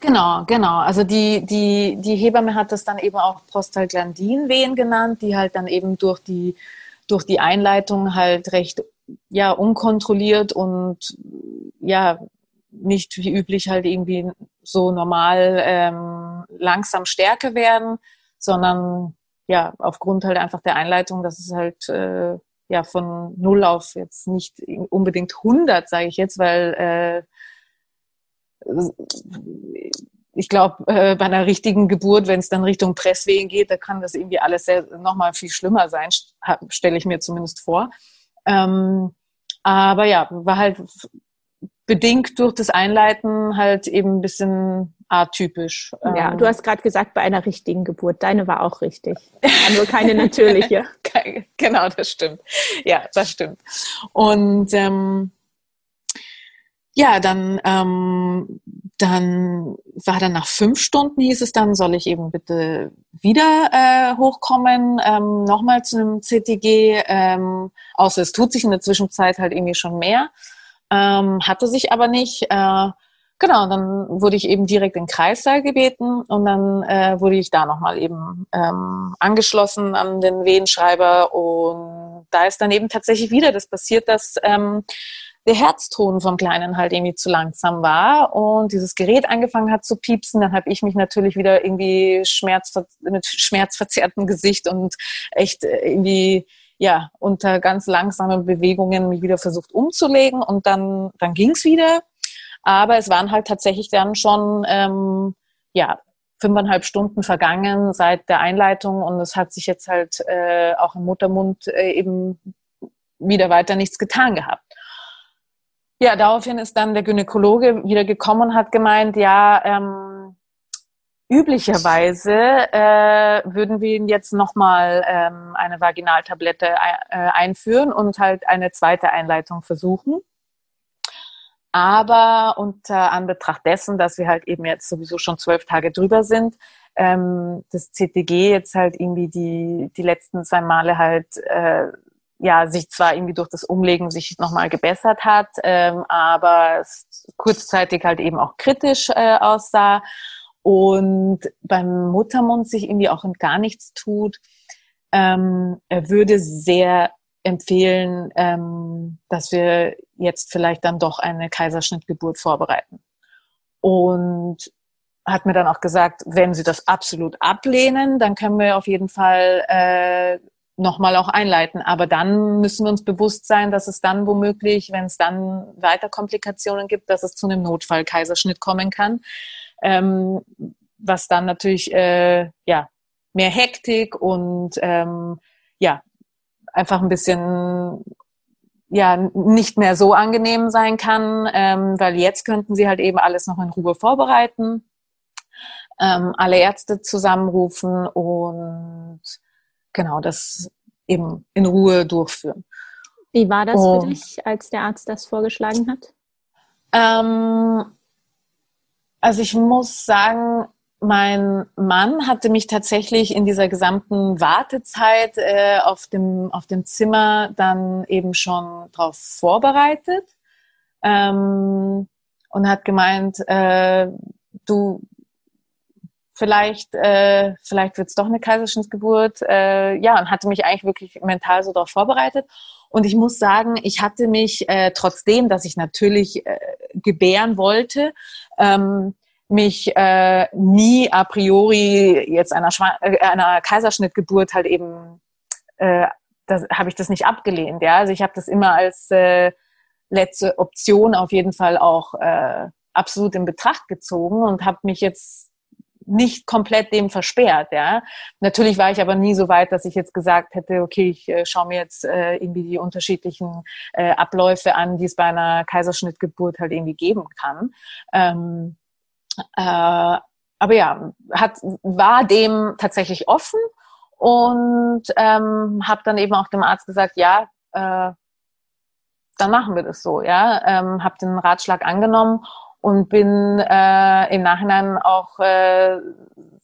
[SPEAKER 2] Genau, genau. Also die, die, die Hebamme hat das dann eben auch Prostaglandinwehen genannt, die halt dann eben durch die, durch die Einleitung halt recht ja, unkontrolliert und ja, nicht wie üblich halt irgendwie so normal ähm, langsam stärker werden, sondern ja, aufgrund halt einfach der Einleitung, dass es halt äh, ja von null auf jetzt nicht unbedingt 100, sage ich jetzt, weil äh, ich glaube, äh, bei einer richtigen Geburt, wenn es dann Richtung Presswehen geht, da kann das irgendwie alles sehr, noch mal viel schlimmer sein, stelle ich mir zumindest vor. Ähm, aber ja, war halt bedingt durch das Einleiten halt eben ein bisschen atypisch.
[SPEAKER 1] Ja, ähm, du hast gerade gesagt, bei einer richtigen Geburt. Deine war auch richtig. Nur keine natürliche.
[SPEAKER 2] genau, das stimmt. Ja, das stimmt. Und ähm, ja, dann, ähm, dann war dann nach fünf Stunden hieß es dann, soll ich eben bitte wieder äh, hochkommen, ähm, nochmal zu einem CTG, ähm, außer es tut sich in der Zwischenzeit halt irgendwie schon mehr. ähm, hatte sich aber nicht. Äh, genau, dann wurde ich eben direkt in Kreissaal gebeten und dann äh, wurde ich da nochmal eben ähm, angeschlossen an den Wehenschreiber und da ist dann eben tatsächlich wieder das passiert, dass ähm, der Herzton vom Kleinen halt irgendwie zu langsam war und dieses Gerät angefangen hat zu piepsen, dann habe ich mich natürlich wieder irgendwie schmerzver mit schmerzverzerrtem Gesicht und echt äh, irgendwie ja unter ganz langsamen Bewegungen mich wieder versucht umzulegen und dann dann ging's wieder, aber es waren halt tatsächlich dann schon ähm, ja fünfeinhalb Stunden vergangen seit der Einleitung und es hat sich jetzt halt äh, auch im Muttermund äh, eben wieder weiter nichts getan gehabt. Ja, daraufhin ist dann der Gynäkologe wieder gekommen und hat gemeint, ja, ähm, üblicherweise äh, würden wir ihn jetzt nochmal ähm, eine Vaginaltablette äh, einführen und halt eine zweite Einleitung versuchen. Aber unter Anbetracht dessen, dass wir halt eben jetzt sowieso schon zwölf Tage drüber sind, ähm, das CTG jetzt halt irgendwie die, die letzten zwei Male halt äh, ja, sich zwar irgendwie durch das Umlegen sich nochmal gebessert hat, ähm, aber es kurzzeitig halt eben auch kritisch äh, aussah und beim Muttermund sich irgendwie auch gar nichts tut. Ähm, er würde sehr empfehlen, ähm, dass wir jetzt vielleicht dann doch eine Kaiserschnittgeburt vorbereiten. Und hat mir dann auch gesagt, wenn Sie das absolut ablehnen, dann können wir auf jeden Fall äh, nochmal auch einleiten. Aber dann müssen wir uns bewusst sein, dass es dann womöglich, wenn es dann weiter Komplikationen gibt, dass es zu einem Notfall-Kaiserschnitt kommen kann. Ähm, was dann natürlich äh, ja mehr Hektik und ähm, ja einfach ein bisschen ja nicht mehr so angenehm sein kann, ähm, weil jetzt könnten sie halt eben alles noch in Ruhe vorbereiten, ähm, alle Ärzte zusammenrufen und genau das eben in Ruhe durchführen.
[SPEAKER 1] Wie war das oh. für dich, als der Arzt das vorgeschlagen hat?
[SPEAKER 2] Ähm, also ich muss sagen, mein Mann hatte mich tatsächlich in dieser gesamten Wartezeit äh, auf, dem, auf dem Zimmer dann eben schon darauf vorbereitet ähm, und hat gemeint, äh, du vielleicht, äh, vielleicht wird es doch eine Kaiserschnittsgeburt. Äh, ja, und hatte mich eigentlich wirklich mental so darauf vorbereitet. Und ich muss sagen, ich hatte mich, äh, trotzdem, dass ich natürlich äh, gebären wollte, ähm, mich äh, nie a priori jetzt einer, Schwa äh, einer Kaiserschnittgeburt halt eben, äh, das habe ich das nicht abgelehnt. Ja, also ich habe das immer als äh, letzte Option auf jeden Fall auch äh, absolut in Betracht gezogen und habe mich jetzt nicht komplett dem versperrt. Ja. Natürlich war ich aber nie so weit, dass ich jetzt gesagt hätte, okay, ich äh, schaue mir jetzt äh, irgendwie die unterschiedlichen äh, Abläufe an, die es bei einer Kaiserschnittgeburt halt irgendwie geben kann. Ähm, äh, aber ja, hat, war dem tatsächlich offen und ähm, habe dann eben auch dem Arzt gesagt, ja, äh, dann machen wir das so, ja, ähm, habe den Ratschlag angenommen und bin äh, im Nachhinein auch äh,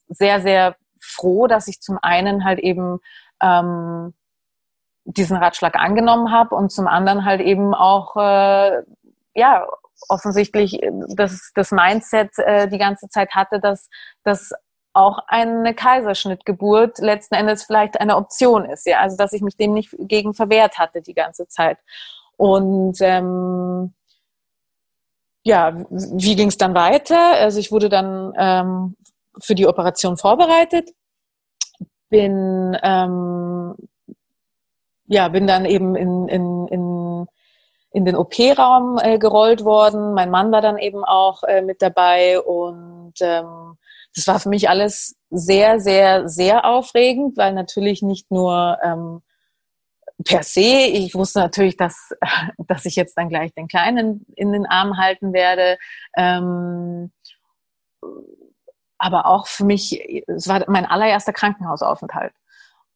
[SPEAKER 2] sehr, sehr froh, dass ich zum einen halt eben ähm, diesen Ratschlag angenommen habe und zum anderen halt eben auch äh, ja offensichtlich das, das Mindset äh, die ganze Zeit hatte, dass, dass auch eine Kaiserschnittgeburt letzten Endes vielleicht eine Option ist. Ja, also dass ich mich dem nicht gegen verwehrt hatte die ganze Zeit. Und ähm, ja, wie ging es dann weiter? Also ich wurde dann ähm, für die Operation vorbereitet, bin ähm, ja bin dann eben in, in, in, in den OP-Raum äh, gerollt worden. Mein Mann war dann eben auch äh, mit dabei und ähm, das war für mich alles sehr, sehr, sehr aufregend, weil natürlich nicht nur ähm, per se. Ich wusste natürlich, dass, dass ich jetzt dann gleich den Kleinen in den Arm halten werde. Ähm, aber auch für mich, es war mein allererster Krankenhausaufenthalt.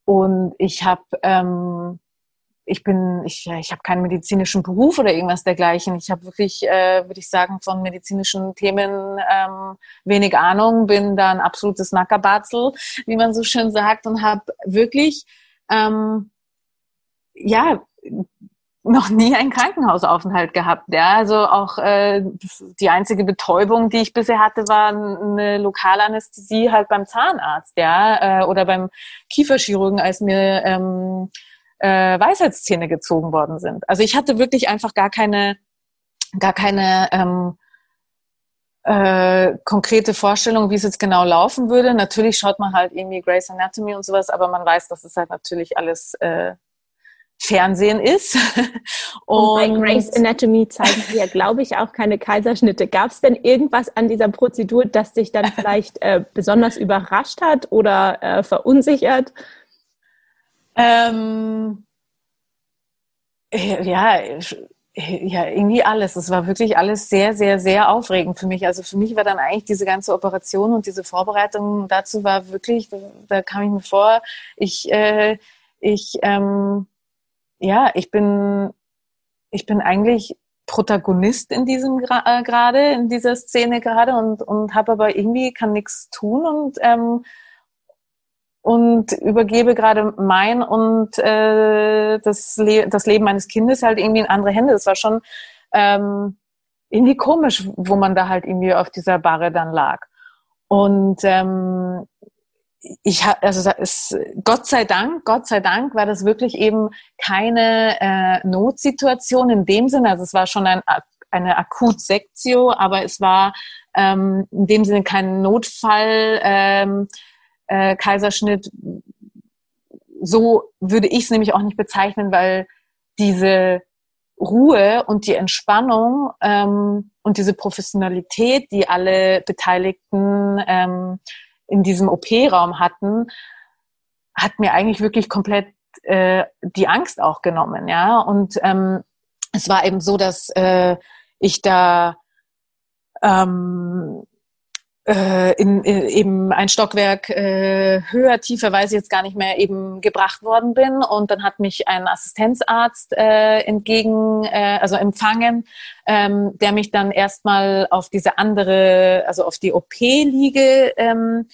[SPEAKER 2] Und ich habe, ähm, ich bin, ich, ich habe keinen medizinischen Beruf oder irgendwas dergleichen. Ich habe wirklich, äh, würde ich sagen, von medizinischen Themen ähm, wenig Ahnung, bin da ein absolutes Nackerbatzel, wie man so schön sagt, und habe wirklich ähm, ja, noch nie einen Krankenhausaufenthalt gehabt. Ja, also auch äh, die einzige Betäubung, die ich bisher hatte, war eine Lokalanästhesie halt beim Zahnarzt, ja, äh, oder beim Kieferchirurgen, als mir ähm, äh, Weisheitszähne gezogen worden sind. Also ich hatte wirklich einfach gar keine, gar keine ähm, äh, konkrete Vorstellung, wie es jetzt genau laufen würde. Natürlich schaut man halt irgendwie Grey's Anatomy und sowas, aber man weiß, dass es halt natürlich alles äh, Fernsehen ist.
[SPEAKER 1] und, und bei Grey's Anatomy zeigen sie ja, glaube ich, auch keine Kaiserschnitte. Gab es denn irgendwas an dieser Prozedur, das dich dann vielleicht äh, besonders überrascht hat oder äh, verunsichert?
[SPEAKER 2] Ähm, ja, ja, irgendwie alles. Es war wirklich alles sehr, sehr, sehr aufregend für mich. Also für mich war dann eigentlich diese ganze Operation und diese Vorbereitung dazu war wirklich, da kam ich mir vor, ich, äh, ich, ähm, ja, ich bin, ich bin eigentlich Protagonist in diesem äh, gerade, in dieser Szene gerade und, und habe aber irgendwie kann nichts tun und ähm, und übergebe gerade mein und äh, das, Le das Leben meines Kindes halt irgendwie in andere Hände. Das war schon ähm, irgendwie komisch, wo man da halt irgendwie auf dieser Barre dann lag. Und ähm, ich habe, also ist, Gott sei Dank, Gott sei Dank war das wirklich eben keine äh, Notsituation in dem Sinne. Also es war schon ein, eine Akutsektio, aber es war ähm, in dem Sinne kein Notfall. Ähm, äh, Kaiserschnitt. So würde ich es nämlich auch nicht bezeichnen, weil diese Ruhe und die Entspannung ähm, und diese Professionalität, die alle Beteiligten ähm, in diesem OP-Raum hatten, hat mir eigentlich wirklich komplett äh, die Angst auch genommen, ja. Und ähm, es war eben so, dass äh, ich da ähm, äh, in, in, eben ein Stockwerk äh, höher, tiefer, weiß ich jetzt gar nicht mehr, eben gebracht worden bin. Und dann hat mich ein Assistenzarzt äh, entgegen, äh, also empfangen, ähm, der mich dann erstmal auf diese andere, also auf die OP-Liege ähm,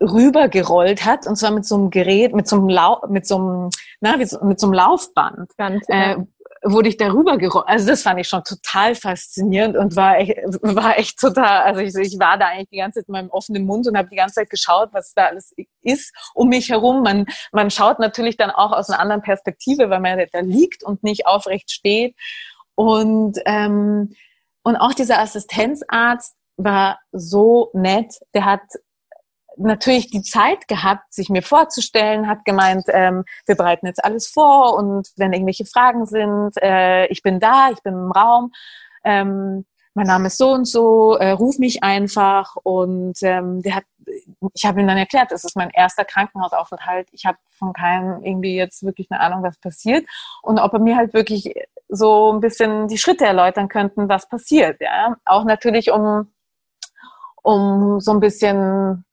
[SPEAKER 2] rübergerollt hat. Und zwar mit so einem Gerät, mit so einem Lau mit so einem, na, mit so, mit so einem Laufband, Ganz, äh, wurde ich darüber gerollt. Also das fand ich schon total faszinierend und war echt, war echt total, also ich, ich war da eigentlich die ganze Zeit mit meinem offenen Mund und habe die ganze Zeit geschaut, was da alles ist um mich herum. Man, man schaut natürlich dann auch aus einer anderen Perspektive, weil man da liegt und nicht aufrecht steht. Und, ähm, und auch dieser Assistenzarzt war so nett. Der hat natürlich die Zeit gehabt, sich mir vorzustellen, hat gemeint, ähm, wir bereiten jetzt alles vor und wenn irgendwelche Fragen sind, äh, ich bin da, ich bin im Raum, ähm, mein Name ist so und so, äh, ruf mich einfach und ähm, der hat, ich habe ihm dann erklärt, das ist mein erster Krankenhausaufenthalt, ich habe von keinem irgendwie jetzt wirklich eine Ahnung, was passiert und ob er mir halt wirklich so ein bisschen die Schritte erläutern könnten, was passiert, ja, auch natürlich um um so ein bisschen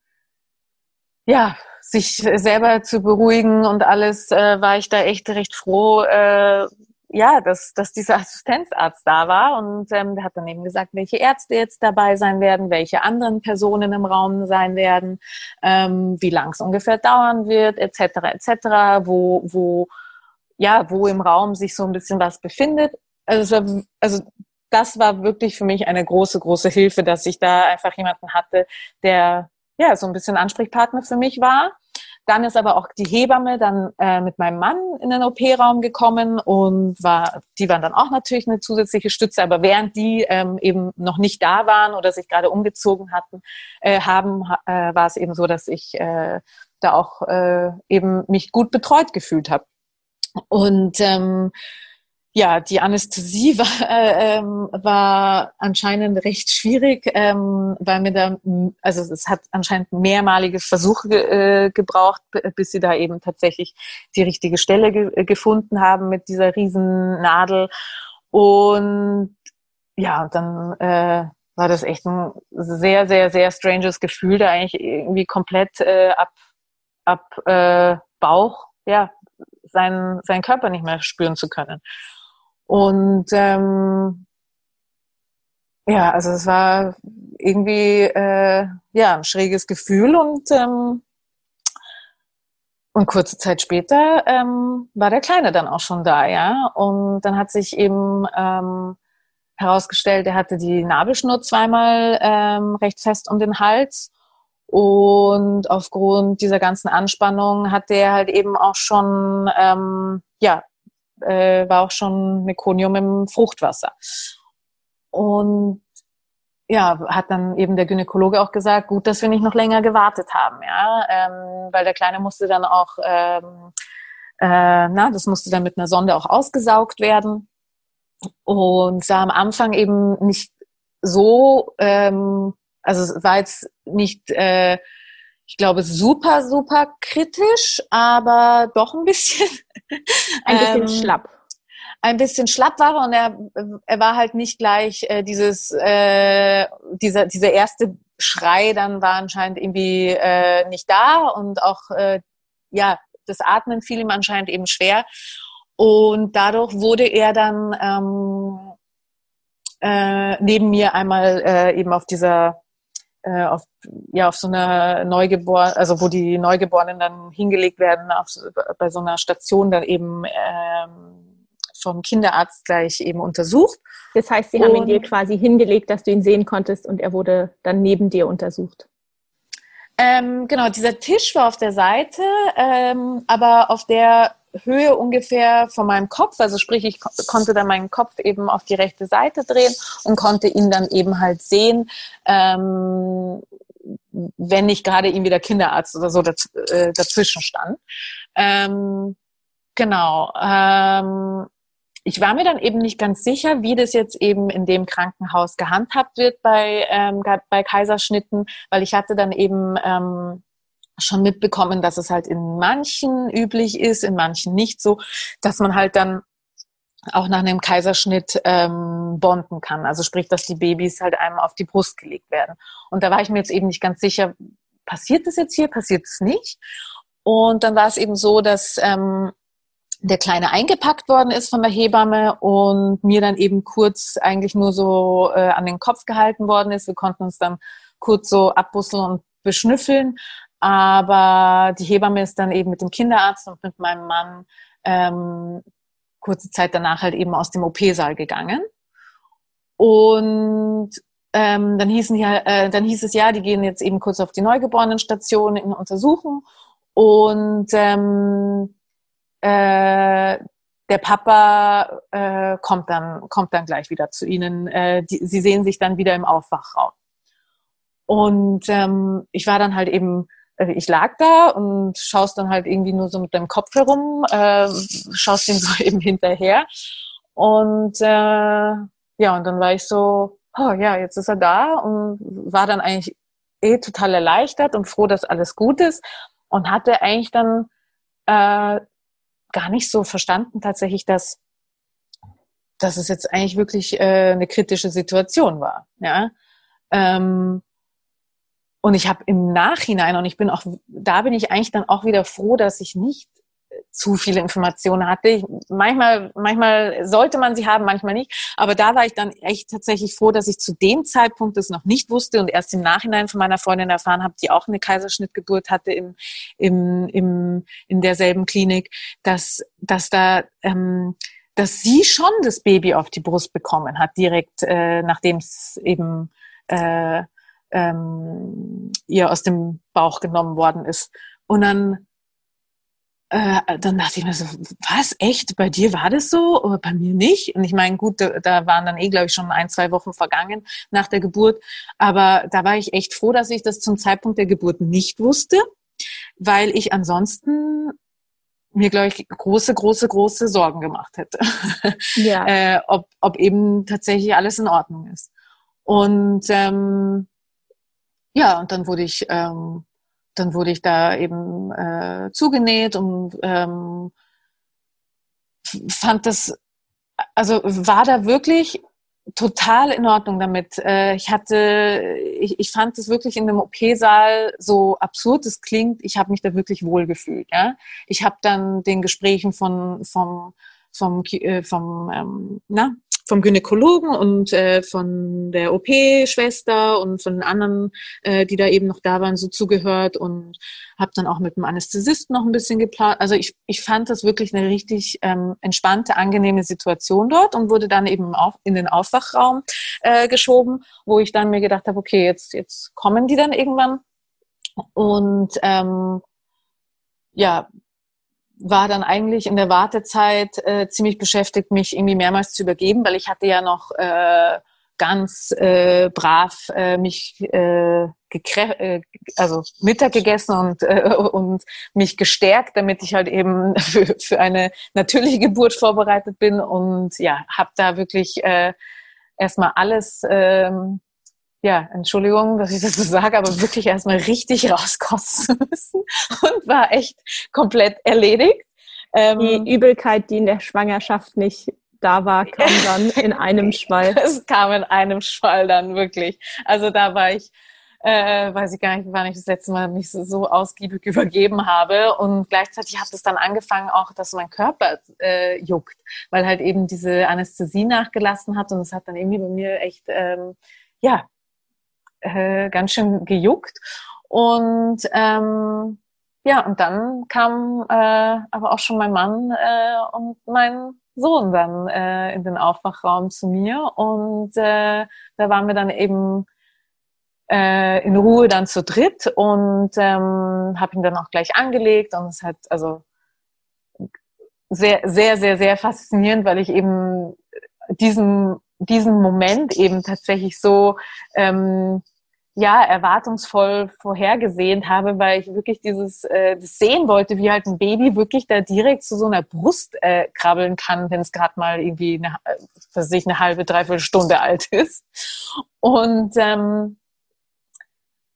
[SPEAKER 2] ja, sich selber zu beruhigen und alles, äh, war ich da echt recht froh, äh, ja, dass, dass dieser Assistenzarzt da war und ähm, der hat dann eben gesagt, welche Ärzte jetzt dabei sein werden, welche anderen Personen im Raum sein werden, ähm, wie lang es ungefähr dauern wird, etc. etc. Wo, wo, ja, wo im Raum sich so ein bisschen was befindet. Also, also das war wirklich für mich eine große, große Hilfe, dass ich da einfach jemanden hatte, der ja, so ein bisschen Ansprechpartner für mich war. Dann ist aber auch die Hebamme dann äh, mit meinem Mann in den OP-Raum gekommen und war, die waren dann auch natürlich eine zusätzliche Stütze. Aber während die ähm, eben noch nicht da waren oder sich gerade umgezogen hatten, äh, haben, äh, war es eben so, dass ich äh, da auch äh, eben mich gut betreut gefühlt habe. Und ähm, ja, die Anästhesie war, äh, ähm, war anscheinend recht schwierig, ähm, weil mir da, also es hat anscheinend mehrmalige Versuche äh, gebraucht, bis sie da eben tatsächlich die richtige Stelle ge äh, gefunden haben mit dieser riesen Nadel. Und ja, dann äh, war das echt ein sehr, sehr, sehr stranges Gefühl, da eigentlich irgendwie komplett äh, ab, ab äh, Bauch, ja, seinen, seinen Körper nicht mehr spüren zu können. Und ähm, ja, also es war irgendwie äh, ja ein schräges Gefühl und ähm, und kurze Zeit später ähm, war der Kleine dann auch schon da, ja. Und dann hat sich eben ähm, herausgestellt, er hatte die Nabelschnur zweimal ähm, recht fest um den Hals. Und aufgrund dieser ganzen Anspannung hatte er halt eben auch schon, ähm, ja, äh, war auch schon Mekonium im Fruchtwasser. Und ja, hat dann eben der Gynäkologe auch gesagt, gut, dass wir nicht noch länger gewartet haben, ja, ähm, weil der Kleine musste dann auch, ähm, äh, na, das musste dann mit einer Sonde auch ausgesaugt werden und sah am Anfang eben nicht so, ähm, also es war jetzt nicht, äh, ich glaube, super, super kritisch, aber doch ein bisschen.
[SPEAKER 1] Ein bisschen ähm, schlapp
[SPEAKER 2] ein bisschen schlapp war und er, er war halt nicht gleich äh, dieses, äh, dieser, dieser erste Schrei dann war anscheinend irgendwie äh, nicht da und auch, äh, ja, das Atmen fiel ihm anscheinend eben schwer. Und dadurch wurde er dann ähm, äh, neben mir einmal äh, eben auf dieser äh, auf, ja, auf so einer Neugeborenen, also wo die Neugeborenen dann hingelegt werden, auf, bei so einer Station dann eben ähm, vom Kinderarzt gleich eben untersucht.
[SPEAKER 1] Das heißt, sie haben ihn dir quasi hingelegt, dass du ihn sehen konntest und er wurde dann neben dir untersucht.
[SPEAKER 2] Ähm, genau, dieser Tisch war auf der Seite, ähm, aber auf der Höhe ungefähr von meinem Kopf. Also sprich, ich ko konnte dann meinen Kopf eben auf die rechte Seite drehen und konnte ihn dann eben halt sehen, ähm, wenn nicht gerade irgendwie der Kinderarzt oder so daz äh, dazwischen stand. Ähm, genau. Ähm, ich war mir dann eben nicht ganz sicher, wie das jetzt eben in dem Krankenhaus gehandhabt wird bei, ähm, bei Kaiserschnitten, weil ich hatte dann eben ähm, schon mitbekommen, dass es halt in manchen üblich ist, in manchen nicht so, dass man halt dann auch nach einem Kaiserschnitt ähm, bonden kann. Also sprich, dass die Babys halt einem auf die Brust gelegt werden. Und da war ich mir jetzt eben nicht ganz sicher, passiert das jetzt hier, passiert es nicht? Und dann war es eben so, dass ähm, der Kleine eingepackt worden ist von der Hebamme und mir dann eben kurz eigentlich nur so äh, an den Kopf gehalten worden ist. Wir konnten uns dann kurz so abbusseln und beschnüffeln. Aber die Hebamme ist dann eben mit dem Kinderarzt und mit meinem Mann ähm, kurze Zeit danach halt eben aus dem OP-Saal gegangen. Und ähm, dann, hießen die, äh, dann hieß es ja, die gehen jetzt eben kurz auf die Neugeborenenstation in Untersuchung. Und ähm, äh, der Papa äh, kommt dann kommt dann gleich wieder zu ihnen. Äh, die, sie sehen sich dann wieder im Aufwachraum. Und ähm, ich war dann halt eben, ich lag da und schaust dann halt irgendwie nur so mit deinem Kopf herum, äh, schaust ihm so eben hinterher. Und äh, ja, und dann war ich so, oh ja, jetzt ist er da und war dann eigentlich eh total erleichtert und froh, dass alles gut ist und hatte eigentlich dann äh, gar nicht so verstanden tatsächlich, dass, dass es jetzt eigentlich wirklich äh, eine kritische Situation war. Ja? Ähm, und ich habe im Nachhinein, und ich bin auch, da bin ich eigentlich dann auch wieder froh, dass ich nicht zu viele Informationen hatte. Ich, manchmal, manchmal sollte man sie haben, manchmal nicht. Aber da war ich dann echt tatsächlich froh, dass ich zu dem Zeitpunkt das noch nicht wusste und erst im Nachhinein von meiner Freundin erfahren habe, die auch eine Kaiserschnittgeburt hatte im, im, im, in derselben Klinik, dass, dass da, ähm, dass sie schon das Baby auf die Brust bekommen hat, direkt äh, nachdem es eben äh, ähm, ihr aus dem Bauch genommen worden ist. Und dann äh, dann dachte ich mir so, was, echt? Bei dir war das so, aber bei mir nicht? Und ich meine, gut, da, da waren dann eh, glaube ich, schon ein, zwei Wochen vergangen nach der Geburt. Aber da war ich echt froh, dass ich das zum Zeitpunkt der Geburt nicht wusste, weil ich ansonsten mir, glaube ich, große, große, große Sorgen gemacht hätte. Ja. äh, ob, ob eben tatsächlich alles in Ordnung ist. Und ähm, ja, und dann wurde ich ähm, dann wurde ich da eben äh, zugenäht und ähm, fand das, also war da wirklich total in Ordnung damit. Äh, ich hatte, ich, ich fand es wirklich in dem OP-Saal so absurd es klingt. Ich habe mich da wirklich wohl gefühlt. Ja? Ich habe dann den Gesprächen von vom vom, äh, vom ähm, na, vom Gynäkologen und äh, von der OP-Schwester und von anderen, äh, die da eben noch da waren, so zugehört und habe dann auch mit dem Anästhesisten noch ein bisschen geplant. Also ich, ich fand das wirklich eine richtig ähm, entspannte, angenehme Situation dort und wurde dann eben auch in den Aufwachraum äh, geschoben, wo ich dann mir gedacht habe, okay, jetzt, jetzt kommen die dann irgendwann. Und ähm, ja, war dann eigentlich in der Wartezeit äh, ziemlich beschäftigt, mich irgendwie mehrmals zu übergeben, weil ich hatte ja noch äh, ganz äh, brav äh, mich äh, äh, also Mittag gegessen und, äh, und mich gestärkt, damit ich halt eben für, für eine natürliche Geburt vorbereitet bin. Und ja, habe da wirklich äh, erstmal alles ähm, ja, Entschuldigung, dass ich das so sage, aber wirklich erstmal richtig rauskotzen müssen und war echt komplett erledigt.
[SPEAKER 1] Ähm, die Übelkeit, die in der Schwangerschaft nicht da war, kam dann in einem Schwall.
[SPEAKER 2] Es kam in einem Schwall dann wirklich. Also da war ich, äh, weiß ich gar nicht, wann ich das letzte Mal mich so, so ausgiebig übergeben habe. Und gleichzeitig hat es dann angefangen auch, dass mein Körper äh, juckt, weil halt eben diese Anästhesie nachgelassen hat und es hat dann irgendwie bei mir echt, ähm, ja, äh, ganz schön gejuckt. Und ähm, ja, und dann kam äh, aber auch schon mein Mann äh, und mein Sohn dann äh, in den Aufwachraum zu mir und äh, da waren wir dann eben äh, in Ruhe dann zu dritt und ähm, habe ihn dann auch gleich angelegt und es hat also sehr sehr sehr sehr faszinierend, weil ich eben diesen diesen Moment eben tatsächlich so ähm, ja erwartungsvoll vorhergesehen habe, weil ich wirklich dieses äh, das sehen wollte, wie halt ein Baby wirklich da direkt zu so einer Brust äh, krabbeln kann, wenn es gerade mal irgendwie eine, was ich, eine halbe, dreiviertel Stunde alt ist. Und ähm,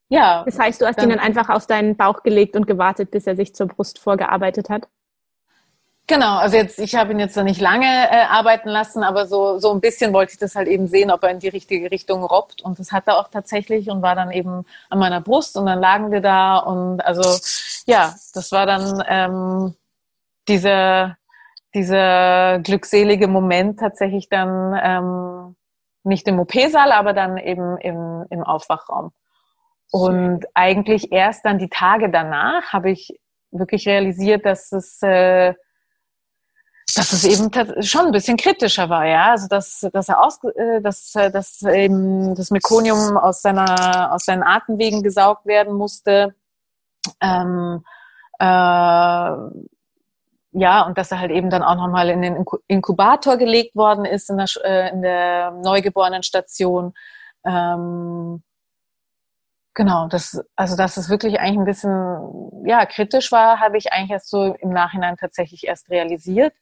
[SPEAKER 2] ja.
[SPEAKER 1] Das heißt, du hast dann, ihn dann einfach auf deinen Bauch gelegt und gewartet, bis er sich zur Brust vorgearbeitet hat?
[SPEAKER 2] Genau, also jetzt, ich habe ihn jetzt noch nicht lange äh, arbeiten lassen, aber so, so ein bisschen wollte ich das halt eben sehen, ob er in die richtige Richtung robbt. Und das hat er auch tatsächlich und war dann eben an meiner Brust und dann lagen wir da und also ja, das war dann ähm, dieser, dieser glückselige Moment tatsächlich dann ähm, nicht im OP-Saal, aber dann eben im, im Aufwachraum. Und eigentlich erst dann die Tage danach habe ich wirklich realisiert, dass es äh, dass es eben schon ein bisschen kritischer war, ja. Also dass, dass er aus, äh, dass, äh, dass eben das Mekonium aus seiner, aus seinen Atemwegen gesaugt werden musste. Ähm, äh, ja, und dass er halt eben dann auch nochmal in den Inkubator gelegt worden ist in der, äh, in der Neugeborenenstation. Ähm, genau, das, also dass es wirklich eigentlich ein bisschen ja, kritisch war, habe ich eigentlich erst so im Nachhinein tatsächlich erst realisiert.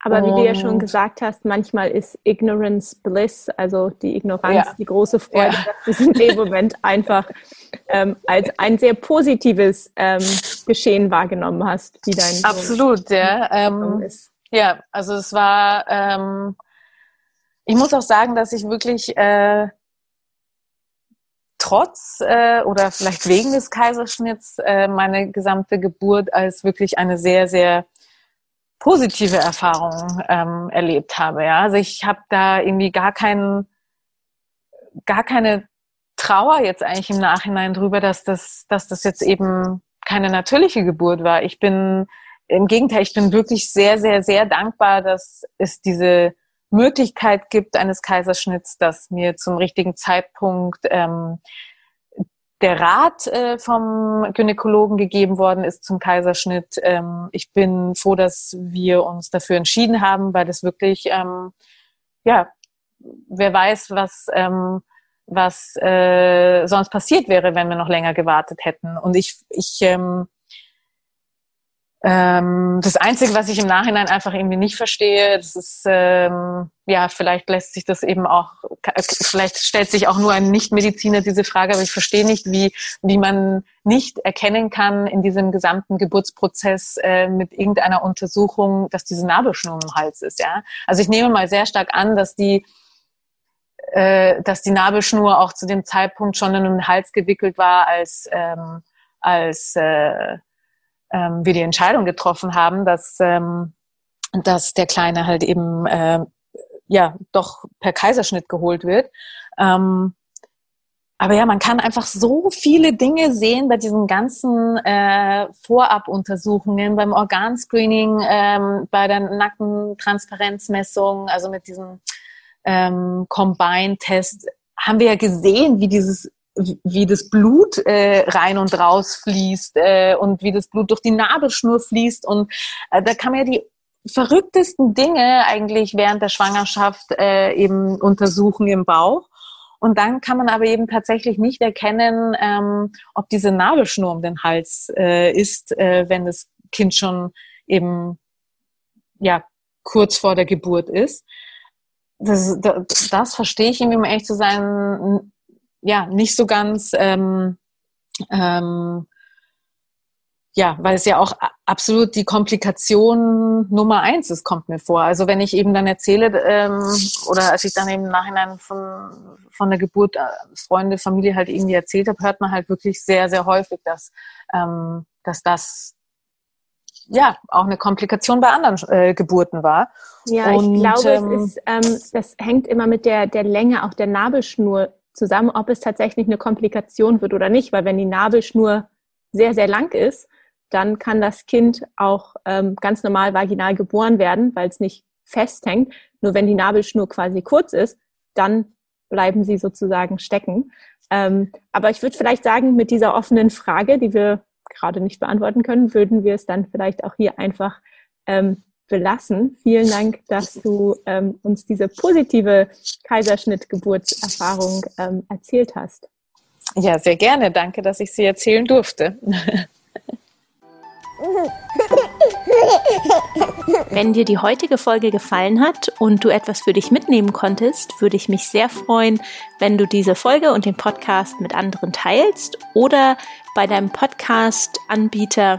[SPEAKER 1] Aber wie du ja schon gesagt hast, manchmal ist Ignorance Bliss, also die Ignoranz, ja. die große Freude, ja. dass du es in dem Moment einfach ähm, als ein sehr positives ähm, Geschehen wahrgenommen hast,
[SPEAKER 2] wie dein Absolut, ja. Ähm, ist. Ja, also es war, ähm, ich muss auch sagen, dass ich wirklich äh, trotz äh, oder vielleicht wegen des Kaiserschnitts äh, meine gesamte Geburt als wirklich eine sehr, sehr positive Erfahrungen ähm, erlebt habe. Ja? Also ich habe da irgendwie gar keinen, gar keine Trauer jetzt eigentlich im Nachhinein drüber, dass das, dass das jetzt eben keine natürliche Geburt war. Ich bin im Gegenteil, ich bin wirklich sehr, sehr, sehr dankbar, dass es diese Möglichkeit gibt eines Kaiserschnitts, dass mir zum richtigen Zeitpunkt ähm, der Rat äh, vom Gynäkologen gegeben worden ist zum Kaiserschnitt. Ähm, ich bin froh, dass wir uns dafür entschieden haben, weil das wirklich, ähm, ja, wer weiß, was, ähm, was äh, sonst passiert wäre, wenn wir noch länger gewartet hätten. Und ich, ich ähm, ähm, das Einzige, was ich im Nachhinein einfach irgendwie nicht verstehe, das ist, ähm, ja, vielleicht lässt sich das eben auch, vielleicht stellt sich auch nur ein Nichtmediziner diese Frage, aber ich verstehe nicht, wie, wie man nicht erkennen kann in diesem gesamten Geburtsprozess äh, mit irgendeiner Untersuchung, dass diese Nabelschnur im Hals ist, ja. Also ich nehme mal sehr stark an, dass die, äh, dass die Nabelschnur auch zu dem Zeitpunkt schon in den Hals gewickelt war, als, ähm, als, äh, ähm, wir die Entscheidung getroffen haben, dass, ähm, dass der Kleine halt eben äh, ja doch per Kaiserschnitt geholt wird. Ähm, aber ja, man kann einfach so viele Dinge sehen bei diesen ganzen äh, Vorabuntersuchungen, beim Organscreening, ähm, bei der Nackentransparenzmessung, also mit diesem ähm, Combine-Test, haben wir ja gesehen, wie dieses wie das Blut äh, rein und raus fließt äh, und wie das Blut durch die Nabelschnur fließt und äh, da kann man ja die verrücktesten Dinge eigentlich während der Schwangerschaft äh, eben untersuchen im Bauch. Und dann kann man aber eben tatsächlich nicht erkennen, ähm, ob diese Nabelschnur um den Hals äh, ist, äh, wenn das Kind schon eben ja kurz vor der Geburt ist. Das, das, das verstehe ich ihm, um ehrlich zu sein, ja nicht so ganz. Ähm, ähm, ja, weil es ja auch absolut die Komplikation Nummer eins ist, kommt mir vor. Also wenn ich eben dann erzähle, ähm, oder als ich dann im Nachhinein von, von der Geburt äh, Freunde, Familie halt irgendwie erzählt habe, hört man halt wirklich sehr, sehr häufig, dass, ähm, dass das ja auch eine Komplikation bei anderen äh, Geburten war.
[SPEAKER 1] Ja, Und, ich glaube, ähm, es ist, ähm, das hängt immer mit der, der Länge auch der Nabelschnur zusammen, ob es tatsächlich eine Komplikation wird oder nicht, weil wenn die Nabelschnur sehr, sehr lang ist, dann kann das Kind auch ähm, ganz normal vaginal geboren werden, weil es nicht festhängt. Nur wenn die Nabelschnur quasi kurz ist, dann bleiben sie sozusagen stecken. Ähm, aber ich würde vielleicht sagen, mit dieser offenen Frage, die wir gerade nicht beantworten können, würden wir es dann vielleicht auch hier einfach ähm, belassen. Vielen Dank, dass du ähm, uns diese positive Kaiserschnittgeburtserfahrung ähm, erzählt hast.
[SPEAKER 2] Ja, sehr gerne. Danke, dass ich sie erzählen durfte.
[SPEAKER 1] Wenn dir die heutige Folge gefallen hat und du etwas für dich mitnehmen konntest, würde ich mich sehr freuen, wenn du diese Folge und den Podcast mit anderen teilst oder bei deinem Podcast-Anbieter